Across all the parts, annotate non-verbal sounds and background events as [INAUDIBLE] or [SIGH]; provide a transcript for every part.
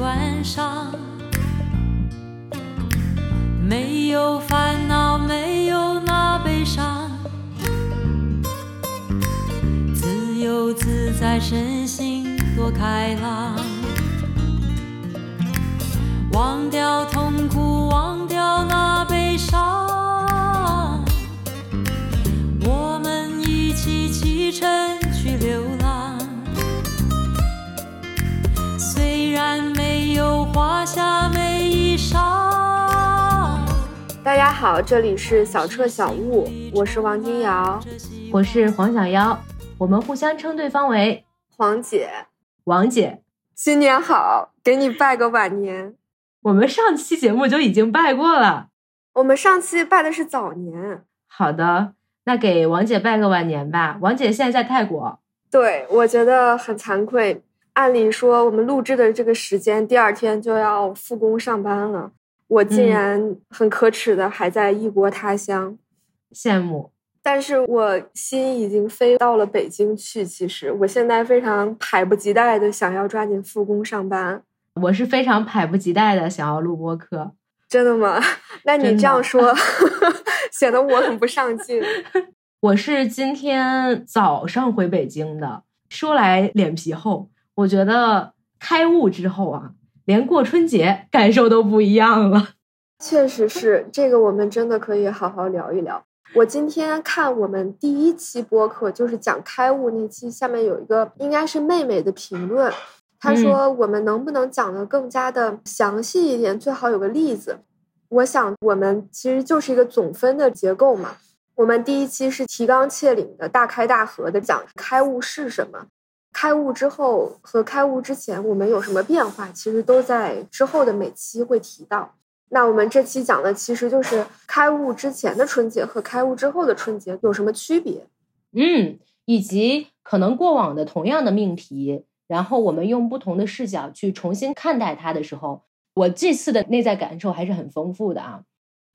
关上。这里是小彻小悟，我是王金瑶，我是黄小妖，我们互相称对方为黄姐、王姐。新年好，给你拜个晚年。我们上期节目就已经拜过了，我们上期拜的是早年。好的，那给王姐拜个晚年吧。王姐现在在泰国，对我觉得很惭愧。按理说，我们录制的这个时间，第二天就要复工上班了，我竟然很可耻的还在异国他乡，羡慕。但是我心已经飞到了北京去。其实我现在非常迫不及待的想要抓紧复工上班。我是非常迫不及待的想要录播课。真的吗？那你这样说，[LAUGHS] 显得我很不上进。[LAUGHS] 我是今天早上回北京的，说来脸皮厚。我觉得开悟之后啊，连过春节感受都不一样了。确实是，这个我们真的可以好好聊一聊。我今天看我们第一期播客，就是讲开悟那期，下面有一个应该是妹妹的评论，她说我们能不能讲的更加的详细一点，最好有个例子。我想我们其实就是一个总分的结构嘛。我们第一期是提纲挈领的大开大合的讲开悟是什么，开悟之后和开悟之前我们有什么变化，其实都在之后的每期会提到。那我们这期讲的其实就是开悟之前的春节和开悟之后的春节有什么区别？嗯，以及可能过往的同样的命题，然后我们用不同的视角去重新看待它的时候，我这次的内在感受还是很丰富的啊！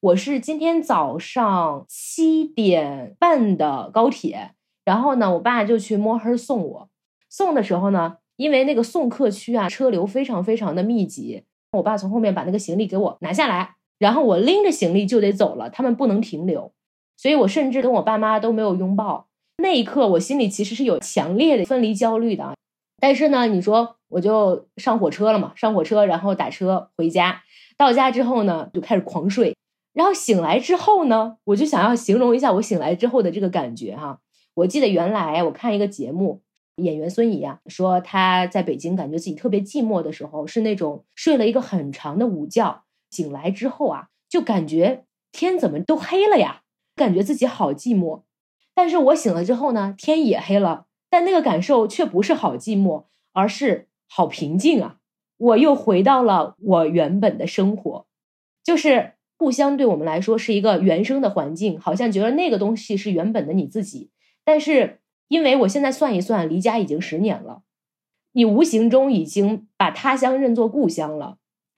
我是今天早上七点半的高铁，然后呢，我爸就去摸黑送我。送的时候呢，因为那个送客区啊，车流非常非常的密集。我爸从后面把那个行李给我拿下来，然后我拎着行李就得走了，他们不能停留，所以我甚至跟我爸妈都没有拥抱。那一刻，我心里其实是有强烈的分离焦虑的。但是呢，你说我就上火车了嘛，上火车，然后打车回家。到家之后呢，就开始狂睡。然后醒来之后呢，我就想要形容一下我醒来之后的这个感觉哈。我记得原来我看一个节目。演员孙怡啊，说他在北京感觉自己特别寂寞的时候，是那种睡了一个很长的午觉，醒来之后啊，就感觉天怎么都黑了呀，感觉自己好寂寞。但是我醒了之后呢，天也黑了，但那个感受却不是好寂寞，而是好平静啊！我又回到了我原本的生活，就是互相对我们来说是一个原生的环境，好像觉得那个东西是原本的你自己，但是。因为我现在算一算，离家已经十年了，你无形中已经把他乡认作故乡了，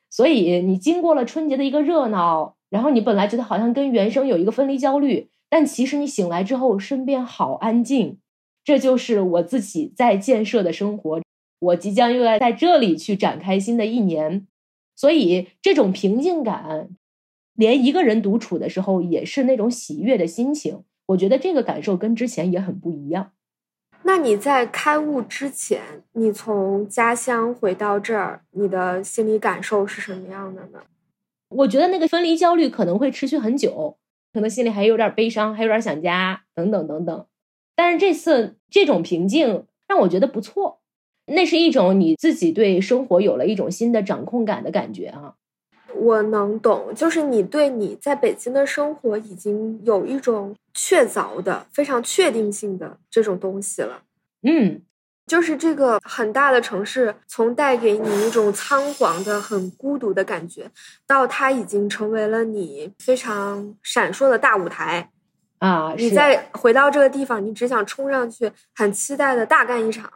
所以你经过了春节的一个热闹，然后你本来觉得好像跟原生有一个分离焦虑，但其实你醒来之后，身边好安静，这就是我自己在建设的生活，我即将又要在这里去展开新的一年，所以这种平静感，连一个人独处的时候也是那种喜悦的心情，我觉得这个感受跟之前也很不一样。那你在开悟之前，你从家乡回到这儿，你的心理感受是什么样的呢？我觉得那个分离焦虑可能会持续很久，可能心里还有点悲伤，还有点想家，等等等等。但是这次这种平静让我觉得不错，那是一种你自己对生活有了一种新的掌控感的感觉啊。我能懂，就是你对你在北京的生活已经有一种确凿的、非常确定性的这种东西了。嗯，就是这个很大的城市，从带给你一种仓皇的、很孤独的感觉，到它已经成为了你非常闪烁的大舞台啊！你再回到这个地方，你只想冲上去，很期待的大干一场。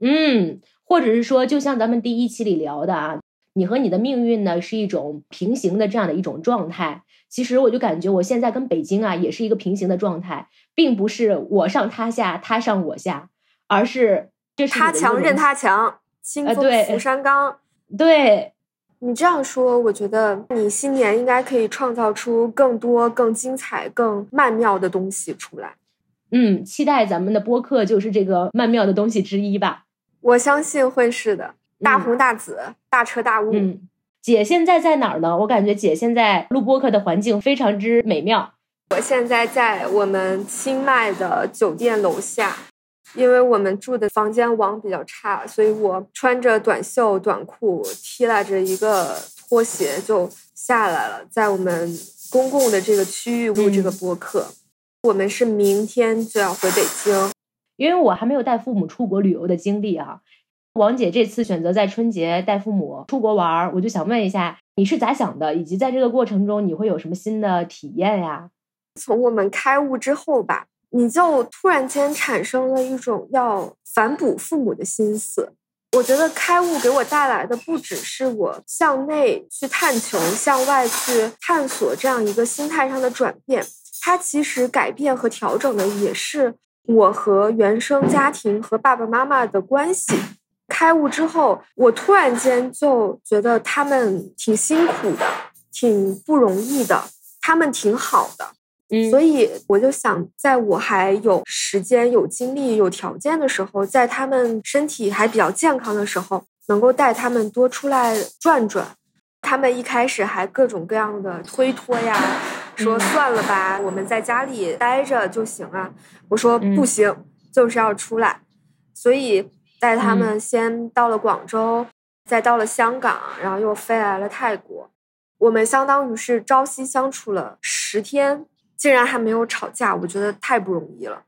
嗯，或者是说，就像咱们第一期里聊的啊。你和你的命运呢是一种平行的这样的一种状态。其实我就感觉我现在跟北京啊也是一个平行的状态，并不是我上他下，他上我下，而是这是他强任他强，清风拂山岗。对你这样说，我觉得你新年应该可以创造出更多、更精彩、更曼妙的东西出来。嗯，期待咱们的播客就是这个曼妙的东西之一吧。我相信会是的，大红大紫，大彻大悟。嗯。姐现在在哪儿呢？我感觉姐现在录播客的环境非常之美妙。我现在在我们清迈的酒店楼下，因为我们住的房间网比较差，所以我穿着短袖短裤，踢拉着一个拖鞋就下来了，在我们公共的这个区域录这个播客。我们是明天就要回北京，因为我还没有带父母出国旅游的经历啊。王姐这次选择在春节带父母出国玩，我就想问一下，你是咋想的？以及在这个过程中，你会有什么新的体验呀？从我们开悟之后吧，你就突然间产生了一种要反哺父母的心思。我觉得开悟给我带来的不只是我向内去探求、向外去探索这样一个心态上的转变，它其实改变和调整的也是我和原生家庭和爸爸妈妈的关系。开悟之后，我突然间就觉得他们挺辛苦的，挺不容易的，他们挺好的，嗯，所以我就想，在我还有时间、有精力、有条件的时候，在他们身体还比较健康的时候，能够带他们多出来转转。他们一开始还各种各样的推脱呀，说算了吧，我们在家里待着就行啊。我说不行，就是要出来，所以。带他们先到了广州，再到了香港，然后又飞来了泰国。我们相当于是朝夕相处了十天，竟然还没有吵架，我觉得太不容易了。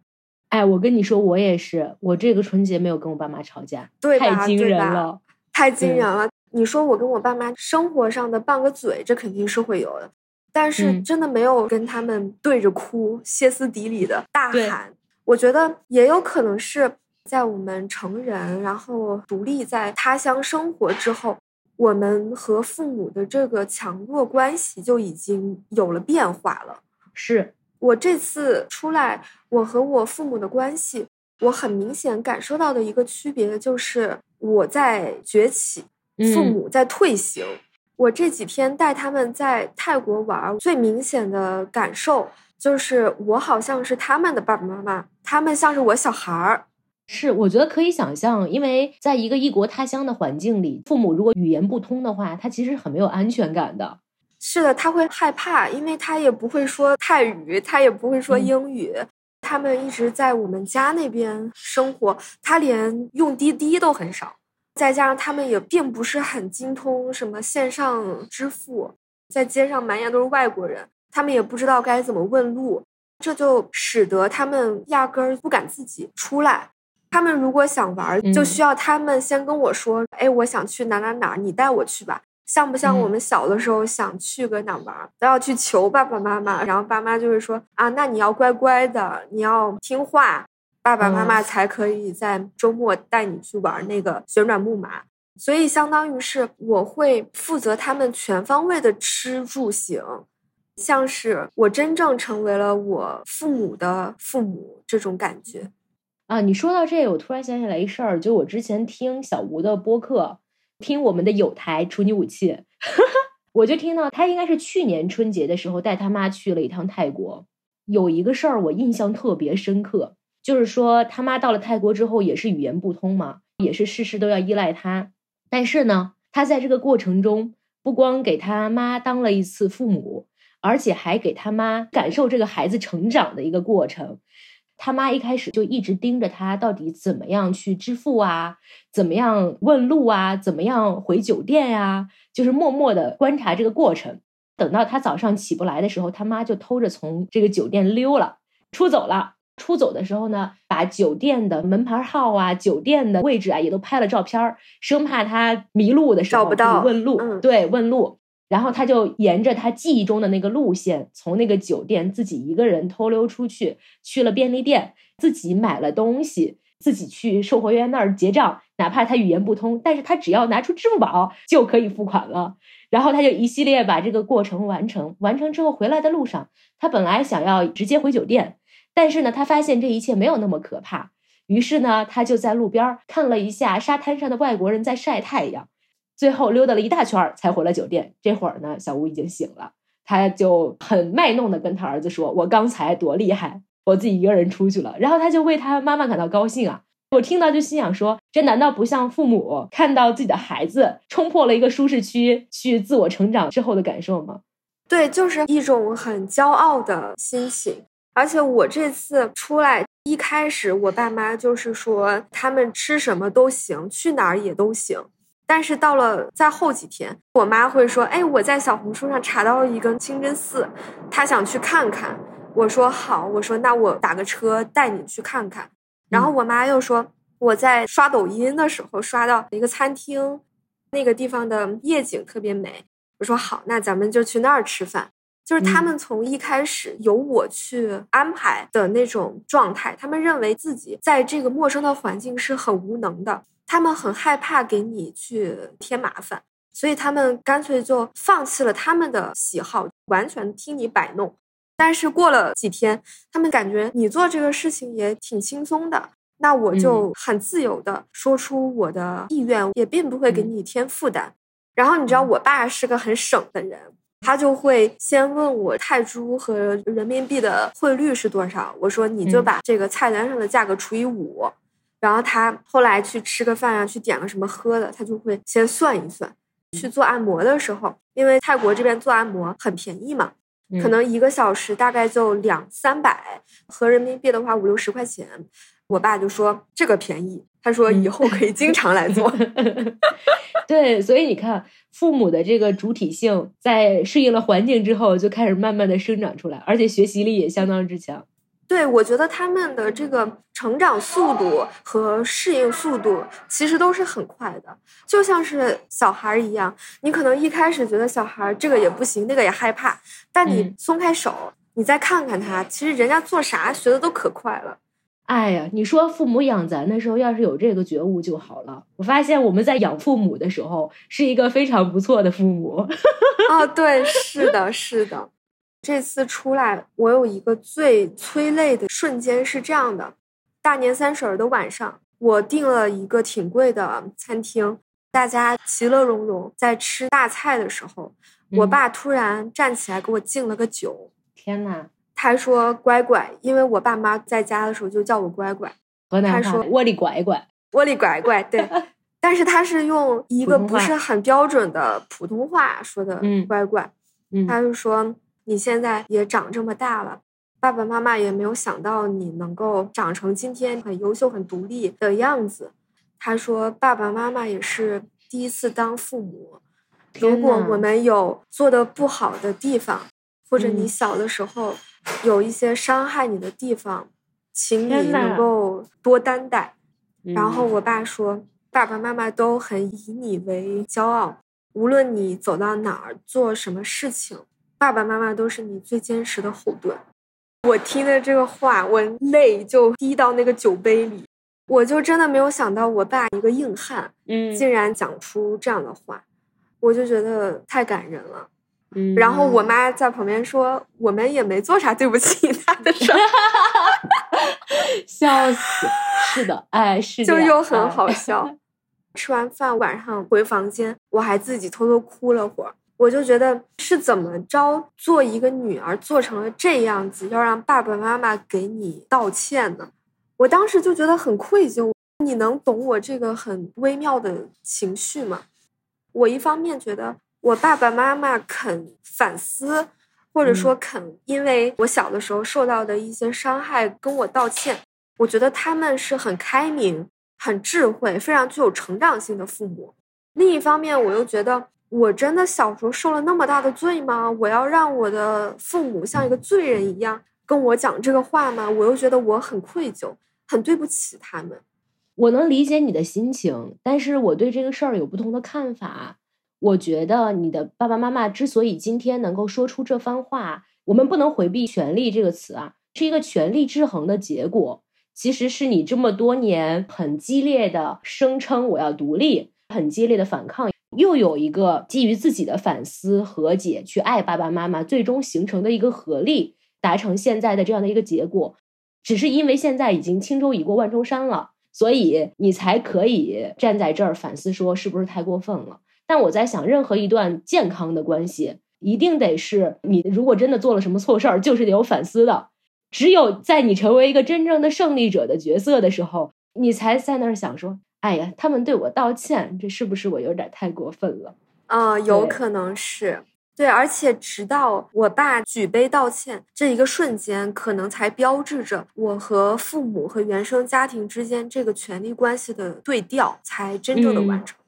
哎，我跟你说，我也是，我这个春节没有跟我爸妈吵架，对太惊人了，太惊人了。你说我跟我爸妈生活上的拌个嘴，这肯定是会有的，但是真的没有跟他们对着哭、歇斯底里的大喊。我觉得也有可能是。在我们成人，然后独立在他乡生活之后，我们和父母的这个强弱关系就已经有了变化了。是我这次出来，我和我父母的关系，我很明显感受到的一个区别就是，我在崛起，父母在退行。我这几天带他们在泰国玩，最明显的感受就是，我好像是他们的爸爸妈妈，他们像是我小孩儿。是，我觉得可以想象，因为在一个异国他乡的环境里，父母如果语言不通的话，他其实很没有安全感的。是的，他会害怕，因为他也不会说泰语，他也不会说英语。他们一直在我们家那边生活，他连用滴滴都很少。再加上他们也并不是很精通什么线上支付，在街上满眼都是外国人，他们也不知道该怎么问路，这就使得他们压根儿不敢自己出来。他们如果想玩，就需要他们先跟我说：“哎，我想去哪哪哪，你带我去吧。”像不像我们小的时候想去个哪玩，都要去求爸爸妈妈，然后爸妈就会说：“啊，那你要乖乖的，你要听话，爸爸妈妈才可以在周末带你去玩那个旋转木马。”所以，相当于是我会负责他们全方位的吃住行，像是我真正成为了我父母的父母这种感觉。啊，你说到这，我突然想起来一事儿，就我之前听小吴的播客，听我们的有台处女武器，[LAUGHS] 我就听到他应该是去年春节的时候带他妈去了一趟泰国，有一个事儿我印象特别深刻，就是说他妈到了泰国之后也是语言不通嘛，也是事事都要依赖他，但是呢，他在这个过程中不光给他妈当了一次父母，而且还给他妈感受这个孩子成长的一个过程。他妈一开始就一直盯着他，到底怎么样去支付啊？怎么样问路啊？怎么样回酒店呀？就是默默的观察这个过程。等到他早上起不来的时候，他妈就偷着从这个酒店溜了，出走了。出走的时候呢，把酒店的门牌号啊、酒店的位置啊也都拍了照片，生怕他迷路的时候问路。对，问路。然后他就沿着他记忆中的那个路线，从那个酒店自己一个人偷溜出去，去了便利店，自己买了东西，自己去售货员那儿结账，哪怕他语言不通，但是他只要拿出支付宝就可以付款了。然后他就一系列把这个过程完成，完成之后回来的路上，他本来想要直接回酒店，但是呢，他发现这一切没有那么可怕，于是呢，他就在路边看了一下沙滩上的外国人在晒太阳，最后溜达了一大圈才回了酒店。这会儿呢，小吴已经醒了，他就很卖弄的跟他儿子说：“我刚才多厉害，我自己一个人出去了。”然后他就为他妈妈感到高兴啊。我听到就心想说：这难道不像父母看到自己的孩子冲破了一个舒适区去自我成长之后的感受吗？对，就是一种很骄傲的心情。而且我这次出来，一开始我爸妈就是说他们吃什么都行，去哪儿也都行。但是到了在后几天，我妈会说：“哎，我在小红书上查到了一个清真寺，她想去看看。”我说：“好。”我说：“那我打个车带你去看看。”然后我妈又说，我在刷抖音的时候刷到一个餐厅，那个地方的夜景特别美。我说好，那咱们就去那儿吃饭。就是他们从一开始由我去安排的那种状态，他们认为自己在这个陌生的环境是很无能的，他们很害怕给你去添麻烦，所以他们干脆就放弃了他们的喜好，完全听你摆弄。但是过了几天，他们感觉你做这个事情也挺轻松的，那我就很自由的说出我的意愿，也并不会给你添负担。然后你知道，我爸是个很省的人，他就会先问我泰铢和人民币的汇率是多少，我说你就把这个菜单上的价格除以五。然后他后来去吃个饭啊，去点个什么喝的，他就会先算一算。去做按摩的时候，因为泰国这边做按摩很便宜嘛。可能一个小时大概就两三百，合人民币的话五六十块钱。我爸就说这个便宜，他说以后可以经常来做。[LAUGHS] [LAUGHS] 对，所以你看，父母的这个主体性在适应了环境之后，就开始慢慢的生长出来，而且学习力也相当之强。对，我觉得他们的这个成长速度和适应速度其实都是很快的，就像是小孩一样。你可能一开始觉得小孩这个也不行，那个也害怕，但你松开手，你再看看他，其实人家做啥学的都可快了。哎呀，你说父母养咱的时候，要是有这个觉悟就好了。我发现我们在养父母的时候，是一个非常不错的父母。[LAUGHS] 啊，对，是的，是的。这次出来，我有一个最催泪的瞬间是这样的：大年三十的晚上，我订了一个挺贵的餐厅，大家其乐融融在吃大菜的时候，我爸突然站起来给我敬了个酒。天呐，他说：“乖乖。”因为我爸妈在家的时候就叫我乖乖。他说：“窝里乖乖，窝里乖乖。”对，[LAUGHS] 但是他是用一个不是很标准的普通话说的“乖乖”。他就说。你现在也长这么大了，爸爸妈妈也没有想到你能够长成今天很优秀、很独立的样子。他说：“爸爸妈妈也是第一次当父母，如果我们有做的不好的地方，或者你小的时候有一些伤害你的地方，请你能够多担待。”然后我爸说：“爸爸妈妈都很以你为骄傲，无论你走到哪儿，做什么事情。”爸爸妈妈都是你最坚实的后盾。我听的这个话，我泪就滴到那个酒杯里。我就真的没有想到，我爸一个硬汉，嗯，竟然讲出这样的话，我就觉得太感人了。嗯，然后我妈在旁边说：“我们也没做啥对不起他的事儿。[LAUGHS] ”笑死！是的，哎，是就又很好笑。[LAUGHS] 吃完饭晚上回房间，我还自己偷偷哭了会儿。我就觉得是怎么着做一个女儿做成了这样子，要让爸爸妈妈给你道歉呢？我当时就觉得很愧疚。你能懂我这个很微妙的情绪吗？我一方面觉得我爸爸妈妈肯反思，或者说肯因为我小的时候受到的一些伤害跟我道歉，我觉得他们是很开明、很智慧、非常具有成长性的父母。另一方面，我又觉得。我真的小时候受了那么大的罪吗？我要让我的父母像一个罪人一样跟我讲这个话吗？我又觉得我很愧疚，很对不起他们。我能理解你的心情，但是我对这个事儿有不同的看法。我觉得你的爸爸妈妈之所以今天能够说出这番话，我们不能回避“权力”这个词啊，是一个权力制衡的结果。其实是你这么多年很激烈的声称我要独立，很激烈的反抗，又有一个基于自己的反思和解去爱爸爸妈妈，最终形成的一个合力，达成现在的这样的一个结果。只是因为现在已经轻舟已过万重山了，所以你才可以站在这儿反思，说是不是太过分了？但我在想，任何一段健康的关系，一定得是你如果真的做了什么错事儿，就是得有反思的。只有在你成为一个真正的胜利者的角色的时候，你才在那儿想说：“哎呀，他们对我道歉，这是不是我有点太过分了？”啊，有可能是对，而且直到我爸举杯道歉这一个瞬间，可能才标志着我和父母和原生家庭之间这个权力关系的对调才真正的完成。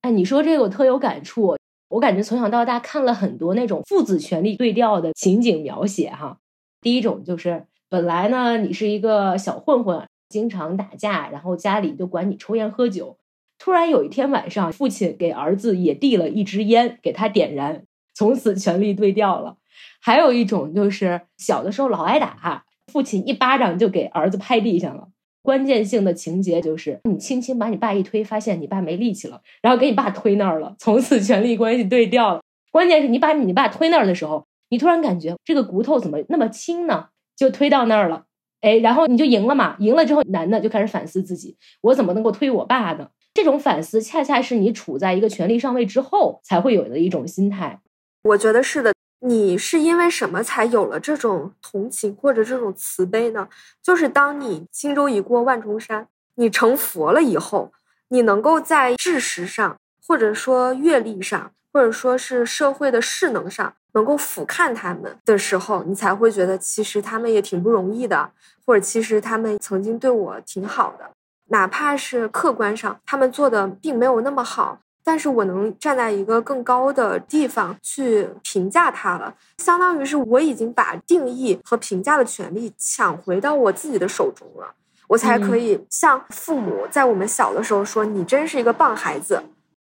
哎，你说这个我特有感触，我感觉从小到大看了很多那种父子权力对调的情景描写哈。第一种就是。本来呢，你是一个小混混，经常打架，然后家里就管你抽烟喝酒。突然有一天晚上，父亲给儿子也递了一支烟，给他点燃，从此权力对调了。还有一种就是小的时候老挨打，父亲一巴掌就给儿子拍地上了。关键性的情节就是你轻轻把你爸一推，发现你爸没力气了，然后给你爸推那儿了，从此权力关系对调了。关键是你把你爸推那儿的时候，你突然感觉这个骨头怎么那么轻呢？就推到那儿了，哎，然后你就赢了嘛。赢了之后，男的就开始反思自己，我怎么能够推我爸呢？这种反思恰恰是你处在一个权力上位之后才会有的一种心态。我觉得是的。你是因为什么才有了这种同情或者这种慈悲呢？就是当你轻舟已过万重山，你成佛了以后，你能够在知识上，或者说阅历上，或者说是社会的势能上。能够俯瞰他们的时候，你才会觉得其实他们也挺不容易的，或者其实他们曾经对我挺好的，哪怕是客观上他们做的并没有那么好，但是我能站在一个更高的地方去评价他了，相当于是我已经把定义和评价的权利抢回到我自己的手中了，我才可以向父母在我们小的时候说：“你真是一个棒孩子。”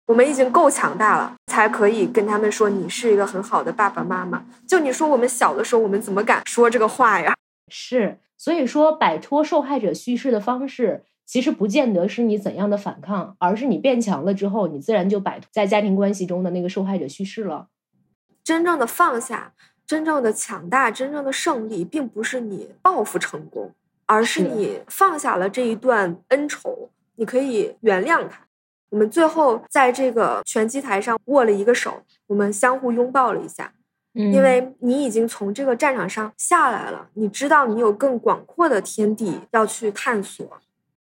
我们已经够强大了，才可以跟他们说你是一个很好的爸爸妈妈。就你说我们小的时候，我们怎么敢说这个话呀？是，所以说摆脱受害者叙事的方式，其实不见得是你怎样的反抗，而是你变强了之后，你自然就摆脱在家庭关系中的那个受害者叙事了。真正的放下，真正的强大，真正的胜利，并不是你报复成功，而是你放下了这一段恩仇，你可以原谅他。我们最后在这个拳击台上握了一个手，我们相互拥抱了一下，因为你已经从这个战场上下来了，你知道你有更广阔的天地要去探索，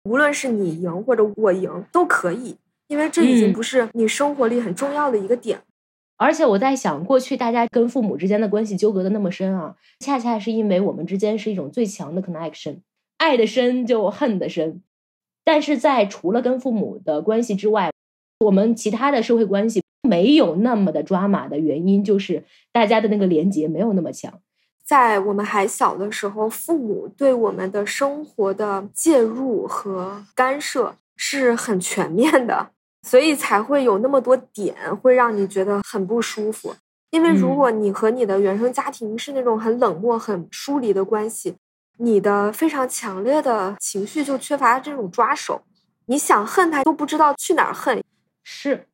无论是你赢或者我赢都可以，因为这已经不是你生活里很重要的一个点。而且我在想，过去大家跟父母之间的关系纠葛的那么深啊，恰恰是因为我们之间是一种最强的 connection，爱的深就恨的深。但是在除了跟父母的关系之外，我们其他的社会关系没有那么的抓马的原因，就是大家的那个连接没有那么强。在我们还小的时候，父母对我们的生活的介入和干涉是很全面的，所以才会有那么多点会让你觉得很不舒服。因为如果你和你的原生家庭是那种很冷漠、很疏离的关系。你的非常强烈的情绪就缺乏这种抓手，你想恨他都不知道去哪儿恨。是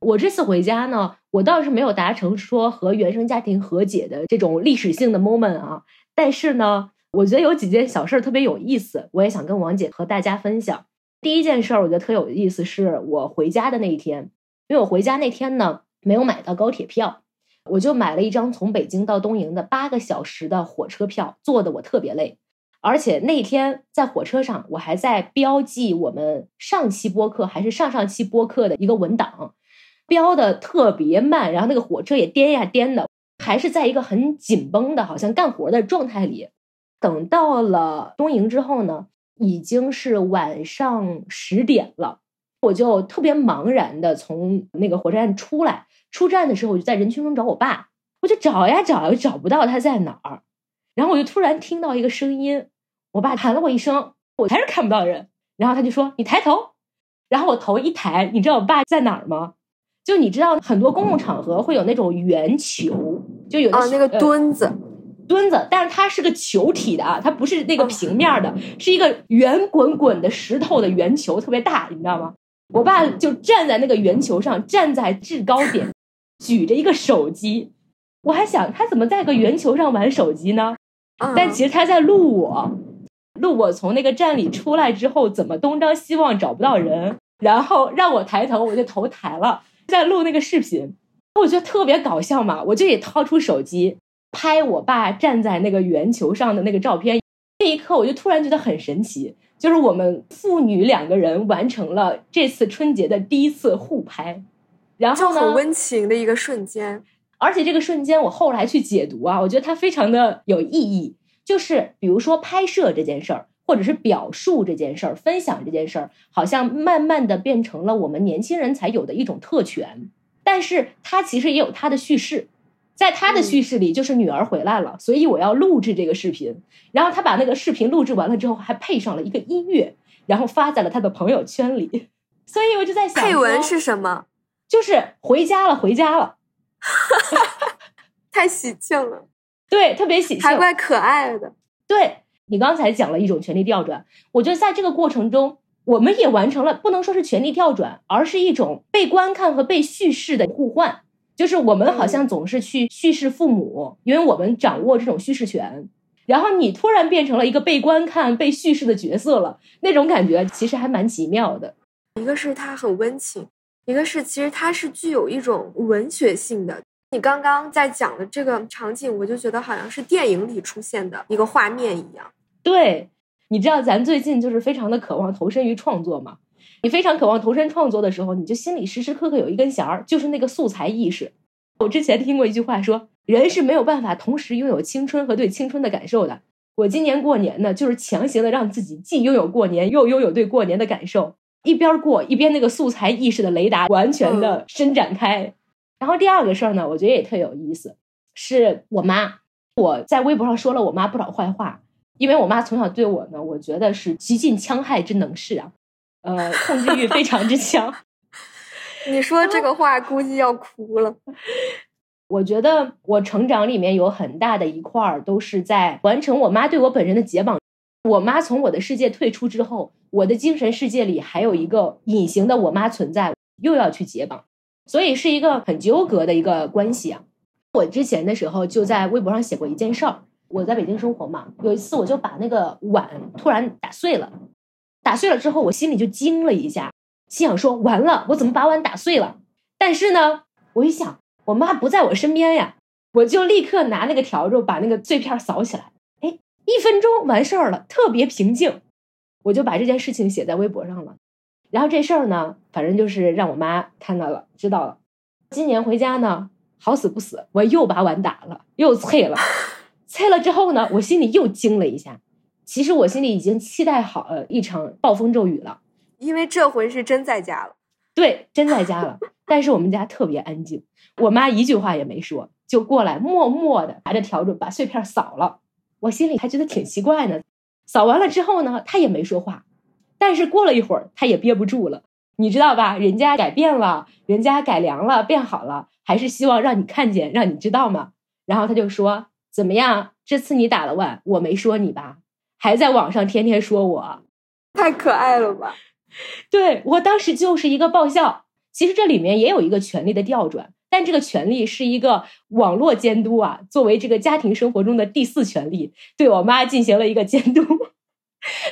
我这次回家呢，我倒是没有达成说和原生家庭和解的这种历史性的 moment 啊，但是呢，我觉得有几件小事儿特别有意思，我也想跟王姐和大家分享。第一件事儿，我觉得特有意思，是我回家的那一天，因为我回家那天呢没有买到高铁票，我就买了一张从北京到东营的八个小时的火车票，坐的我特别累。而且那天在火车上，我还在标记我们上期播客还是上上期播客的一个文档，标的特别慢，然后那个火车也颠呀颠的，还是在一个很紧绷的，好像干活的状态里。等到了东营之后呢，已经是晚上十点了，我就特别茫然的从那个火车站出来，出站的时候我就在人群中找我爸，我就找呀找，又找不到他在哪儿，然后我就突然听到一个声音。我爸喊了我一声，我还是看不到人。然后他就说：“你抬头。”然后我头一抬，你知道我爸在哪儿吗？就你知道很多公共场合会有那种圆球，就有啊那个墩子，墩子，但是它是个球体的啊，它不是那个平面的，是一个圆滚滚的石头的圆球，特别大，你知道吗？我爸就站在那个圆球上，站在制高点，举着一个手机。我还想他怎么在个圆球上玩手机呢？但其实他在录我，录我从那个站里出来之后怎么东张西望找不到人，然后让我抬头，我就头抬了，在录那个视频。我觉得特别搞笑嘛，我就也掏出手机拍我爸站在那个圆球上的那个照片。那一刻，我就突然觉得很神奇，就是我们父女两个人完成了这次春节的第一次互拍，然后呢，很温情的一个瞬间。而且这个瞬间，我后来去解读啊，我觉得它非常的有意义。就是比如说拍摄这件事儿，或者是表述这件事儿、分享这件事儿，好像慢慢的变成了我们年轻人才有的一种特权。但是他其实也有他的叙事，在他的叙事里，就是女儿回来了，所以我要录制这个视频。然后他把那个视频录制完了之后，还配上了一个音乐，然后发在了他的朋友圈里。[LAUGHS] 所以我就在想，配文是什么？就是回家了，回家了，[LAUGHS] 太喜庆了。对，特别喜庆，还怪可爱的。对你刚才讲了一种权力调转，我觉得在这个过程中。我们也完成了，不能说是权力调转，而是一种被观看和被叙事的互换。就是我们好像总是去叙事父母，因为我们掌握这种叙事权。然后你突然变成了一个被观看、被叙事的角色了，那种感觉其实还蛮奇妙的。一个是它很温情，一个是其实它是具有一种文学性的。你刚刚在讲的这个场景，我就觉得好像是电影里出现的一个画面一样。对。你知道咱最近就是非常的渴望投身于创作嘛？你非常渴望投身创作的时候，你就心里时时刻刻有一根弦儿，就是那个素材意识。我之前听过一句话说，人是没有办法同时拥有青春和对青春的感受的。我今年过年呢，就是强行的让自己既拥有过年，又拥有对过年的感受，一边过一边那个素材意识的雷达完全的伸展开。然后第二个事儿呢，我觉得也特有意思，是我妈，我在微博上说了我妈不少坏话。因为我妈从小对我呢，我觉得是极尽戕害之能事啊，呃，控制欲非常之强。[LAUGHS] 你说这个 [LAUGHS] 话，估计要哭了。[LAUGHS] 我觉得我成长里面有很大的一块儿都是在完成我妈对我本人的解绑。我妈从我的世界退出之后，我的精神世界里还有一个隐形的我妈存在，又要去解绑，所以是一个很纠葛的一个关系啊。我之前的时候就在微博上写过一件事儿。我在北京生活嘛，有一次我就把那个碗突然打碎了，打碎了之后，我心里就惊了一下，心想说完了，我怎么把碗打碎了？但是呢，我一想，我妈不在我身边呀，我就立刻拿那个笤帚把那个碎片扫起来，哎，一分钟完事儿了，特别平静，我就把这件事情写在微博上了。然后这事儿呢，反正就是让我妈看到了，知道了。今年回家呢，好死不死，我又把碗打了，又碎了。[LAUGHS] 拆了之后呢，我心里又惊了一下。其实我心里已经期待好了一场暴风骤雨了，因为这回是真在家了。对，真在家了。但是我们家特别安静，我妈一句话也没说，就过来默默的拿着笤帚把碎片扫了。我心里还觉得挺奇怪呢。扫完了之后呢，她也没说话。但是过了一会儿，他也憋不住了，你知道吧？人家改变了，人家改良了，变好了，还是希望让你看见，让你知道嘛？然后他就说。怎么样？这次你打了碗，我没说你吧？还在网上天天说我，太可爱了吧？[LAUGHS] 对我当时就是一个爆笑。其实这里面也有一个权力的调转，但这个权力是一个网络监督啊，作为这个家庭生活中的第四权力，对我妈进行了一个监督。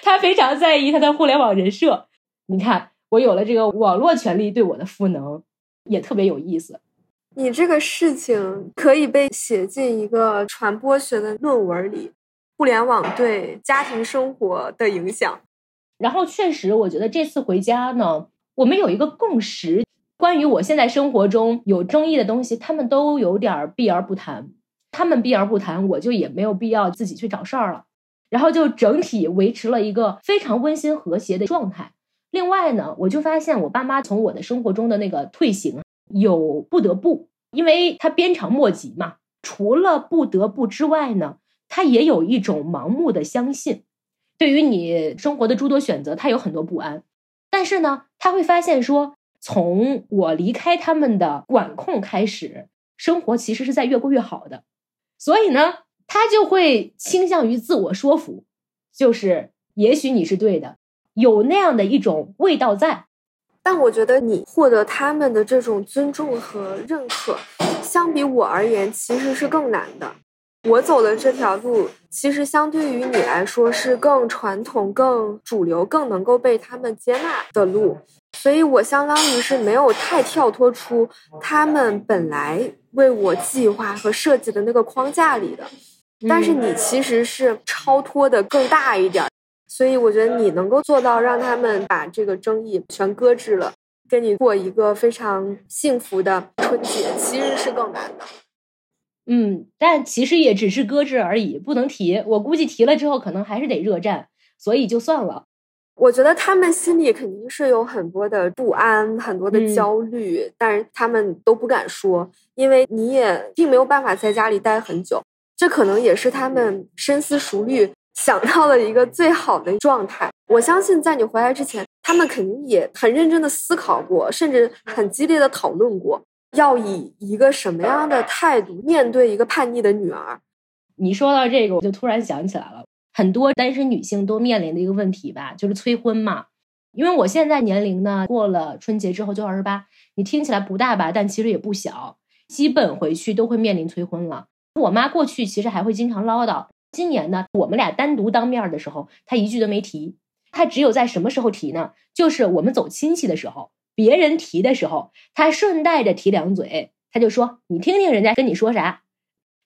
他非常在意他的互联网人设。你看，我有了这个网络权利对我的赋能，也特别有意思。你这个事情可以被写进一个传播学的论文里，互联网对家庭生活的影响。然后确实，我觉得这次回家呢，我们有一个共识，关于我现在生活中有争议的东西，他们都有点避而不谈。他们避而不谈，我就也没有必要自己去找事儿了。然后就整体维持了一个非常温馨和谐的状态。另外呢，我就发现我爸妈从我的生活中的那个退行。有不得不，因为他鞭长莫及嘛。除了不得不之外呢，他也有一种盲目的相信。对于你生活的诸多选择，他有很多不安。但是呢，他会发现说，从我离开他们的管控开始，生活其实是在越过越好的。所以呢，他就会倾向于自我说服，就是也许你是对的，有那样的一种味道在。但我觉得你获得他们的这种尊重和认可，相比我而言其实是更难的。我走的这条路，其实相对于你来说是更传统、更主流、更能够被他们接纳的路，所以我相当于是没有太跳脱出他们本来为我计划和设计的那个框架里的。但是你其实是超脱的更大一点。所以我觉得你能够做到让他们把这个争议全搁置了，跟你过一个非常幸福的春节，其实是更难的。嗯，但其实也只是搁置而已，不能提。我估计提了之后，可能还是得热战，所以就算了。我觉得他们心里肯定是有很多的不安，很多的焦虑，但是他们都不敢说，因为你也并没有办法在家里待很久，这可能也是他们深思熟虑。想到了一个最好的状态，我相信在你回来之前，他们肯定也很认真的思考过，甚至很激烈的讨论过，要以一个什么样的态度面对一个叛逆的女儿。你说到这个，我就突然想起来了，很多单身女性都面临的一个问题吧，就是催婚嘛。因为我现在年龄呢，过了春节之后就二十八，你听起来不大吧，但其实也不小，基本回去都会面临催婚了。我妈过去其实还会经常唠叨。今年呢，我们俩单独当面的时候，她一句都没提。她只有在什么时候提呢？就是我们走亲戚的时候，别人提的时候，她顺带着提两嘴。他就说：“你听听人家跟你说啥。”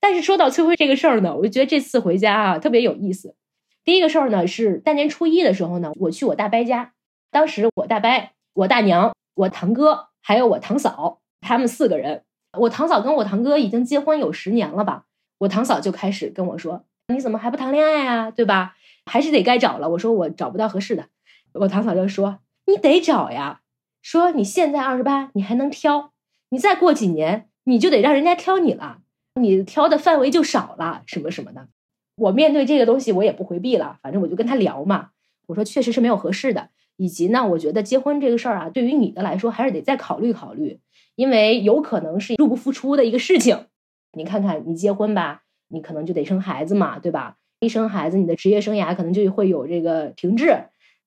但是说到催婚这个事儿呢，我就觉得这次回家啊特别有意思。第一个事儿呢是大年初一的时候呢，我去我大伯家。当时我大伯、我大娘、我堂哥还有我堂嫂，他们四个人。我堂嫂跟我堂哥已经结婚有十年了吧？我堂嫂就开始跟我说。你怎么还不谈恋爱呀？对吧？还是得该找了。我说我找不到合适的。我堂嫂就说你得找呀。说你现在二十八，你还能挑。你再过几年，你就得让人家挑你了。你挑的范围就少了，什么什么的。我面对这个东西，我也不回避了。反正我就跟他聊嘛。我说确实是没有合适的，以及呢，我觉得结婚这个事儿啊，对于你的来说，还是得再考虑考虑，因为有可能是入不敷出的一个事情。你看看你结婚吧。你可能就得生孩子嘛，对吧？一生孩子，你的职业生涯可能就会有这个停滞。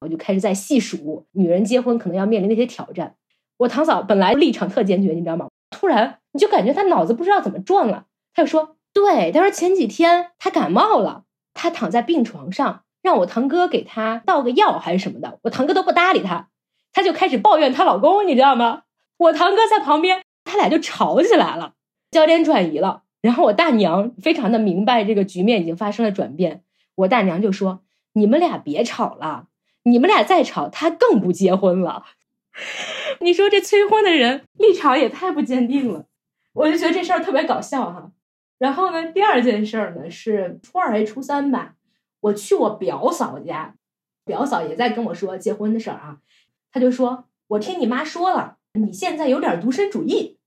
我就开始在细数女人结婚可能要面临那些挑战。我堂嫂本来立场特坚决，你知道吗？突然你就感觉她脑子不知道怎么转了，她就说：“对，她说前几天她感冒了，她躺在病床上，让我堂哥给她倒个药还是什么的。我堂哥都不搭理她，她就开始抱怨她老公，你知道吗？我堂哥在旁边，他俩就吵起来了，焦点转移了。”然后我大娘非常的明白这个局面已经发生了转变，我大娘就说：“你们俩别吵了，你们俩再吵，他更不结婚了。[LAUGHS] ”你说这催婚的人立场也太不坚定了，我就觉得这事儿特别搞笑哈。然后呢，第二件事儿呢是初二还是初三吧，我去我表嫂家，表嫂也在跟我说结婚的事儿啊，他就说：“我听你妈说了，你现在有点独身主义。”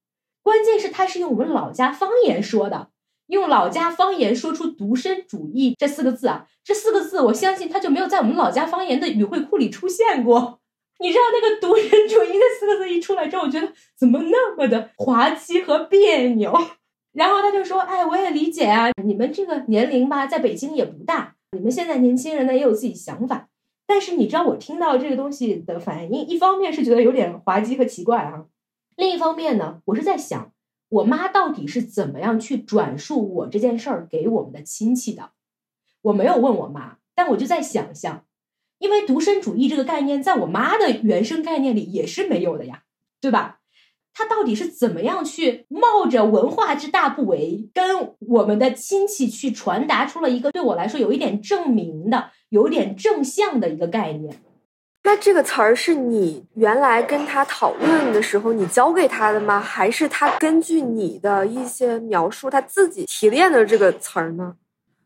关键是他是用我们老家方言说的，用老家方言说出“独身主义”这四个字啊，这四个字我相信他就没有在我们老家方言的语汇库里出现过。你知道那个“独身主义”这四个字一出来之后，我觉得怎么那么的滑稽和别扭。[LAUGHS] 然后他就说：“哎，我也理解啊，你们这个年龄吧，在北京也不大，你们现在年轻人呢也有自己想法。但是你知道我听到这个东西的反应，一方面是觉得有点滑稽和奇怪啊。”另一方面呢，我是在想，我妈到底是怎么样去转述我这件事儿给我们的亲戚的？我没有问我妈，但我就在想象，因为独身主义这个概念，在我妈的原生概念里也是没有的呀，对吧？她到底是怎么样去冒着文化之大不韪，跟我们的亲戚去传达出了一个对我来说有一点证明的、有点正向的一个概念？那这个词儿是你原来跟他讨论的时候你教给他的吗？还是他根据你的一些描述他自己提炼的这个词儿呢？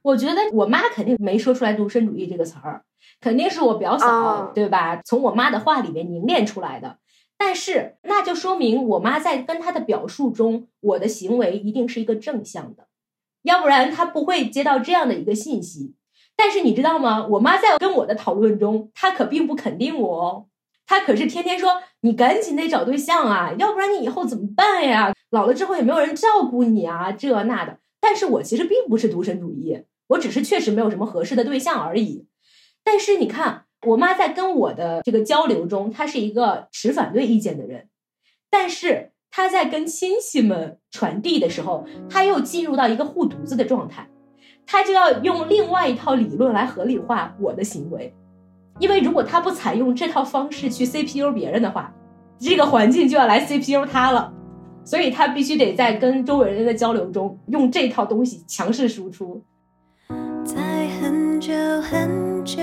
我觉得我妈肯定没说出来“独身主义”这个词儿，肯定是我表嫂对吧？从我妈的话里面凝练出来的。但是那就说明我妈在跟她的表述中，我的行为一定是一个正向的，要不然她不会接到这样的一个信息。但是你知道吗？我妈在跟我的讨论中，她可并不肯定我哦，她可是天天说你赶紧得找对象啊，要不然你以后怎么办呀？老了之后也没有人照顾你啊，这那的。但是我其实并不是独身主义，我只是确实没有什么合适的对象而已。但是你看，我妈在跟我的这个交流中，她是一个持反对意见的人，但是她在跟亲戚们传递的时候，她又进入到一个护犊子的状态，她就要用另外一套理论来合理化我的行为，因为如果她不采用这套方式去 CPU 别人的话，这个环境就要来 CPU 她了。所以他必须得在跟周围人的交流中用这套东西强势输出。在很久很久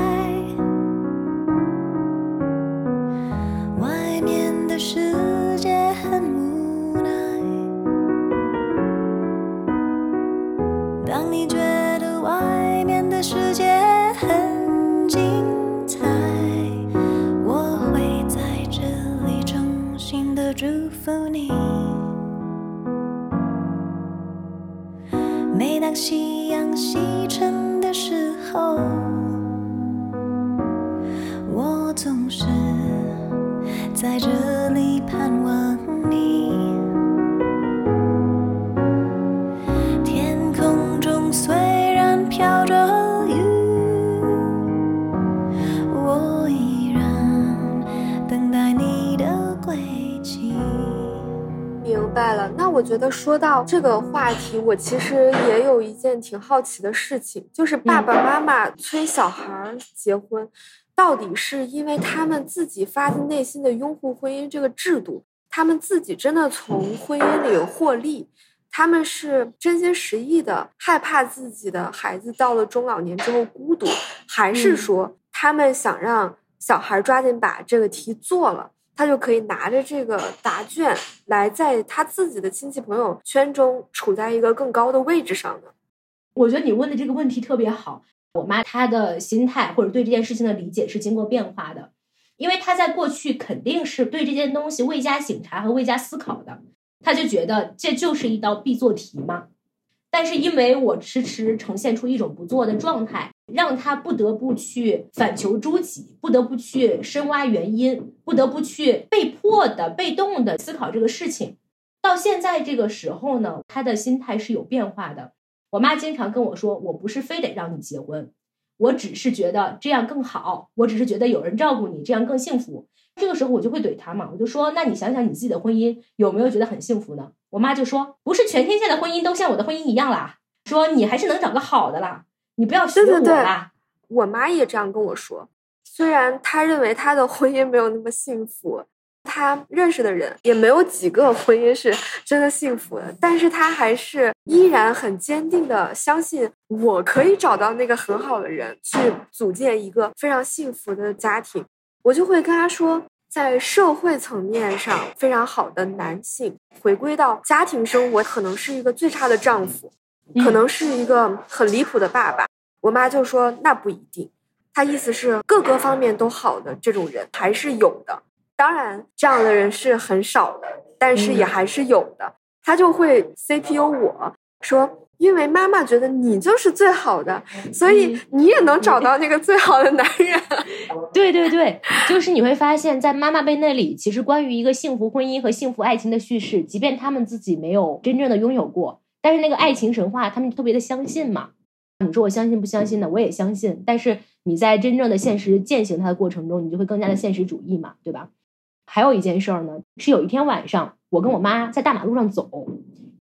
得说到这个话题，我其实也有一件挺好奇的事情，就是爸爸妈妈催小孩结婚，到底是因为他们自己发自内心的拥护婚姻这个制度，他们自己真的从婚姻里获利，他们是真心实意的害怕自己的孩子到了中老年之后孤独，还是说他们想让小孩抓紧把这个题做了？他就可以拿着这个答卷来在他自己的亲戚朋友圈中处在一个更高的位置上呢。我觉得你问的这个问题特别好。我妈她的心态或者对这件事情的理解是经过变化的，因为她在过去肯定是对这件东西未加醒察和未加思考的，她就觉得这就是一道必做题嘛。但是因为我迟迟呈现出一种不做的状态，让他不得不去反求诸己，不得不去深挖原因，不得不去被迫的、被动的思考这个事情。到现在这个时候呢，他的心态是有变化的。我妈经常跟我说：“我不是非得让你结婚，我只是觉得这样更好，我只是觉得有人照顾你，这样更幸福。”这个时候我就会怼他嘛，我就说：“那你想想你自己的婚姻有没有觉得很幸福呢？”我妈就说：“不是全天下的婚姻都像我的婚姻一样啦，说你还是能找个好的啦，你不要学我啦。”我妈也这样跟我说，虽然她认为她的婚姻没有那么幸福，她认识的人也没有几个婚姻是真的幸福的，但是她还是依然很坚定的相信我可以找到那个很好的人，去组建一个非常幸福的家庭。我就会跟他说。在社会层面上非常好的男性，回归到家庭生活，可能是一个最差的丈夫，可能是一个很离谱的爸爸。我妈就说那不一定，她意思是各个方面都好的这种人还是有的。当然，这样的人是很少的，但是也还是有的。他就会 CPU 我说。因为妈妈觉得你就是最好的，所以你也能找到那个最好的男人。[LAUGHS] 对对对，就是你会发现在妈妈辈那里，其实关于一个幸福婚姻和幸福爱情的叙事，即便他们自己没有真正的拥有过，但是那个爱情神话，他们特别的相信嘛。你说我相信不相信呢？我也相信。但是你在真正的现实践行它的过程中，你就会更加的现实主义嘛，对吧？还有一件事儿呢，是有一天晚上，我跟我妈在大马路上走。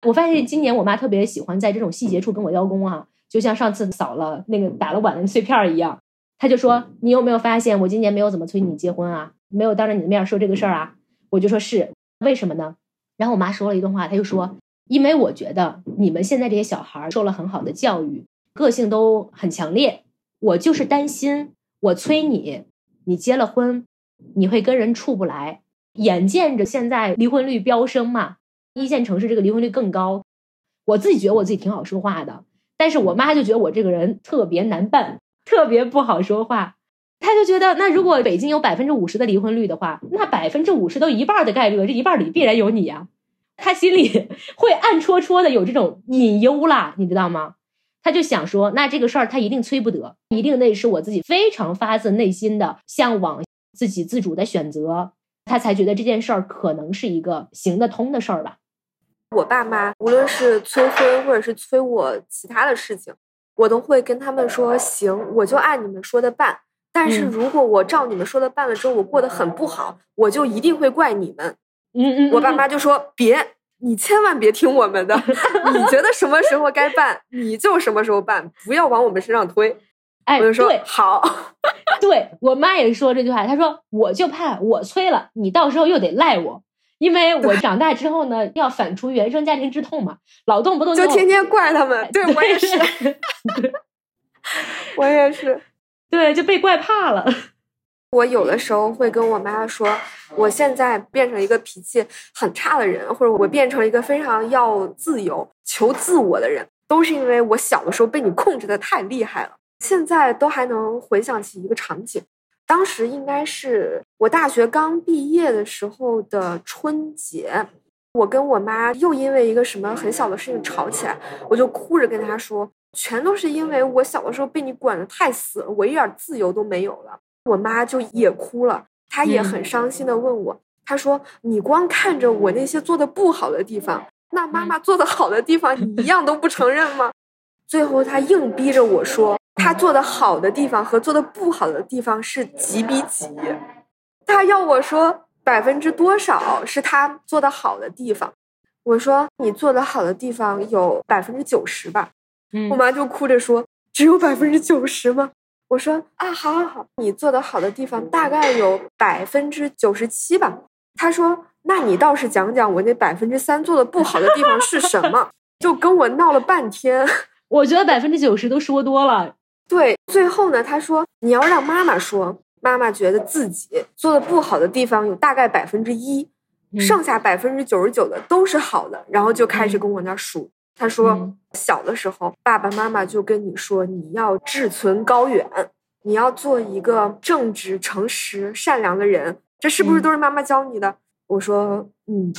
我发现今年我妈特别喜欢在这种细节处跟我邀功啊，就像上次扫了那个打了碗的碎片一样。她就说：“你有没有发现我今年没有怎么催你结婚啊？没有当着你的面说这个事儿啊？”我就说是为什么呢？然后我妈说了一段话，她就说：“因为我觉得你们现在这些小孩受了很好的教育，个性都很强烈。我就是担心，我催你，你结了婚，你会跟人处不来。眼见着现在离婚率飙升嘛。”一线城市这个离婚率更高，我自己觉得我自己挺好说话的，但是我妈就觉得我这个人特别难办，特别不好说话。她就觉得，那如果北京有百分之五十的离婚率的话，那百分之五十都一半的概率，这一半里必然有你呀。她心里 [LAUGHS] 会暗戳戳的有这种隐忧啦，你知道吗？她就想说，那这个事儿她一定催不得，一定得是我自己非常发自内心的向往，自己自主的选择，她才觉得这件事儿可能是一个行得通的事儿吧。我爸妈无论是催婚或者是催我其他的事情，我都会跟他们说行，我就按你们说的办。但是如果我照你们说的办了之后，我过得很不好，我就一定会怪你们。嗯嗯，我爸妈就说别，你千万别听我们的，[LAUGHS] 你觉得什么时候该办，你就什么时候办，不要往我们身上推。哎，我就说对好，[LAUGHS] 对我妈也说这句话，她说我就怕我催了，你到时候又得赖我。因为我长大之后呢，要反刍原生家庭之痛嘛，老动不动就天天怪他们。对我也是，[LAUGHS] 我也是。对，就被怪怕了。我有的时候会跟我妈说，我现在变成一个脾气很差的人，或者我变成一个非常要自由、求自我的人，都是因为我小的时候被你控制的太厉害了。现在都还能回想起一个场景，当时应该是我大学刚毕业的时候的春节，我跟我妈又因为一个什么很小的事情吵起来，我就哭着跟她说，全都是因为我小的时候被你管的太死了，我一点自由都没有了。我妈就也哭了，她也很伤心的问我，她说：“你光看着我那些做的不好的地方，那妈妈做的好的地方，你一样都不承认吗？” [LAUGHS] 最后，她硬逼着我说，她做的好的地方和做的不好的地方是几比几，他要我说百分之多少是他做的好的地方。我说：“你做的好的地方有百分之九十吧。”嗯我妈就哭着说：“只有百分之九十吗？”我说：“啊，好好好，你做的好的地方大概有百分之九十七吧。”她说：“那你倒是讲讲我那百分之三做的不好的地方是什么？” [LAUGHS] 就跟我闹了半天。[LAUGHS] 我觉得百分之九十都说多了。对，最后呢，他说：“你要让妈妈说，妈妈觉得自己做的不好的地方有大概百分之一，嗯剩下百分之九十九的都是好的。”然后就开始跟我那儿数。他说。嗯小的时候，爸爸妈妈就跟你说，你要志存高远，你要做一个正直、诚实、善良的人。这是不是嗯都是妈妈教你的？我说，嗯。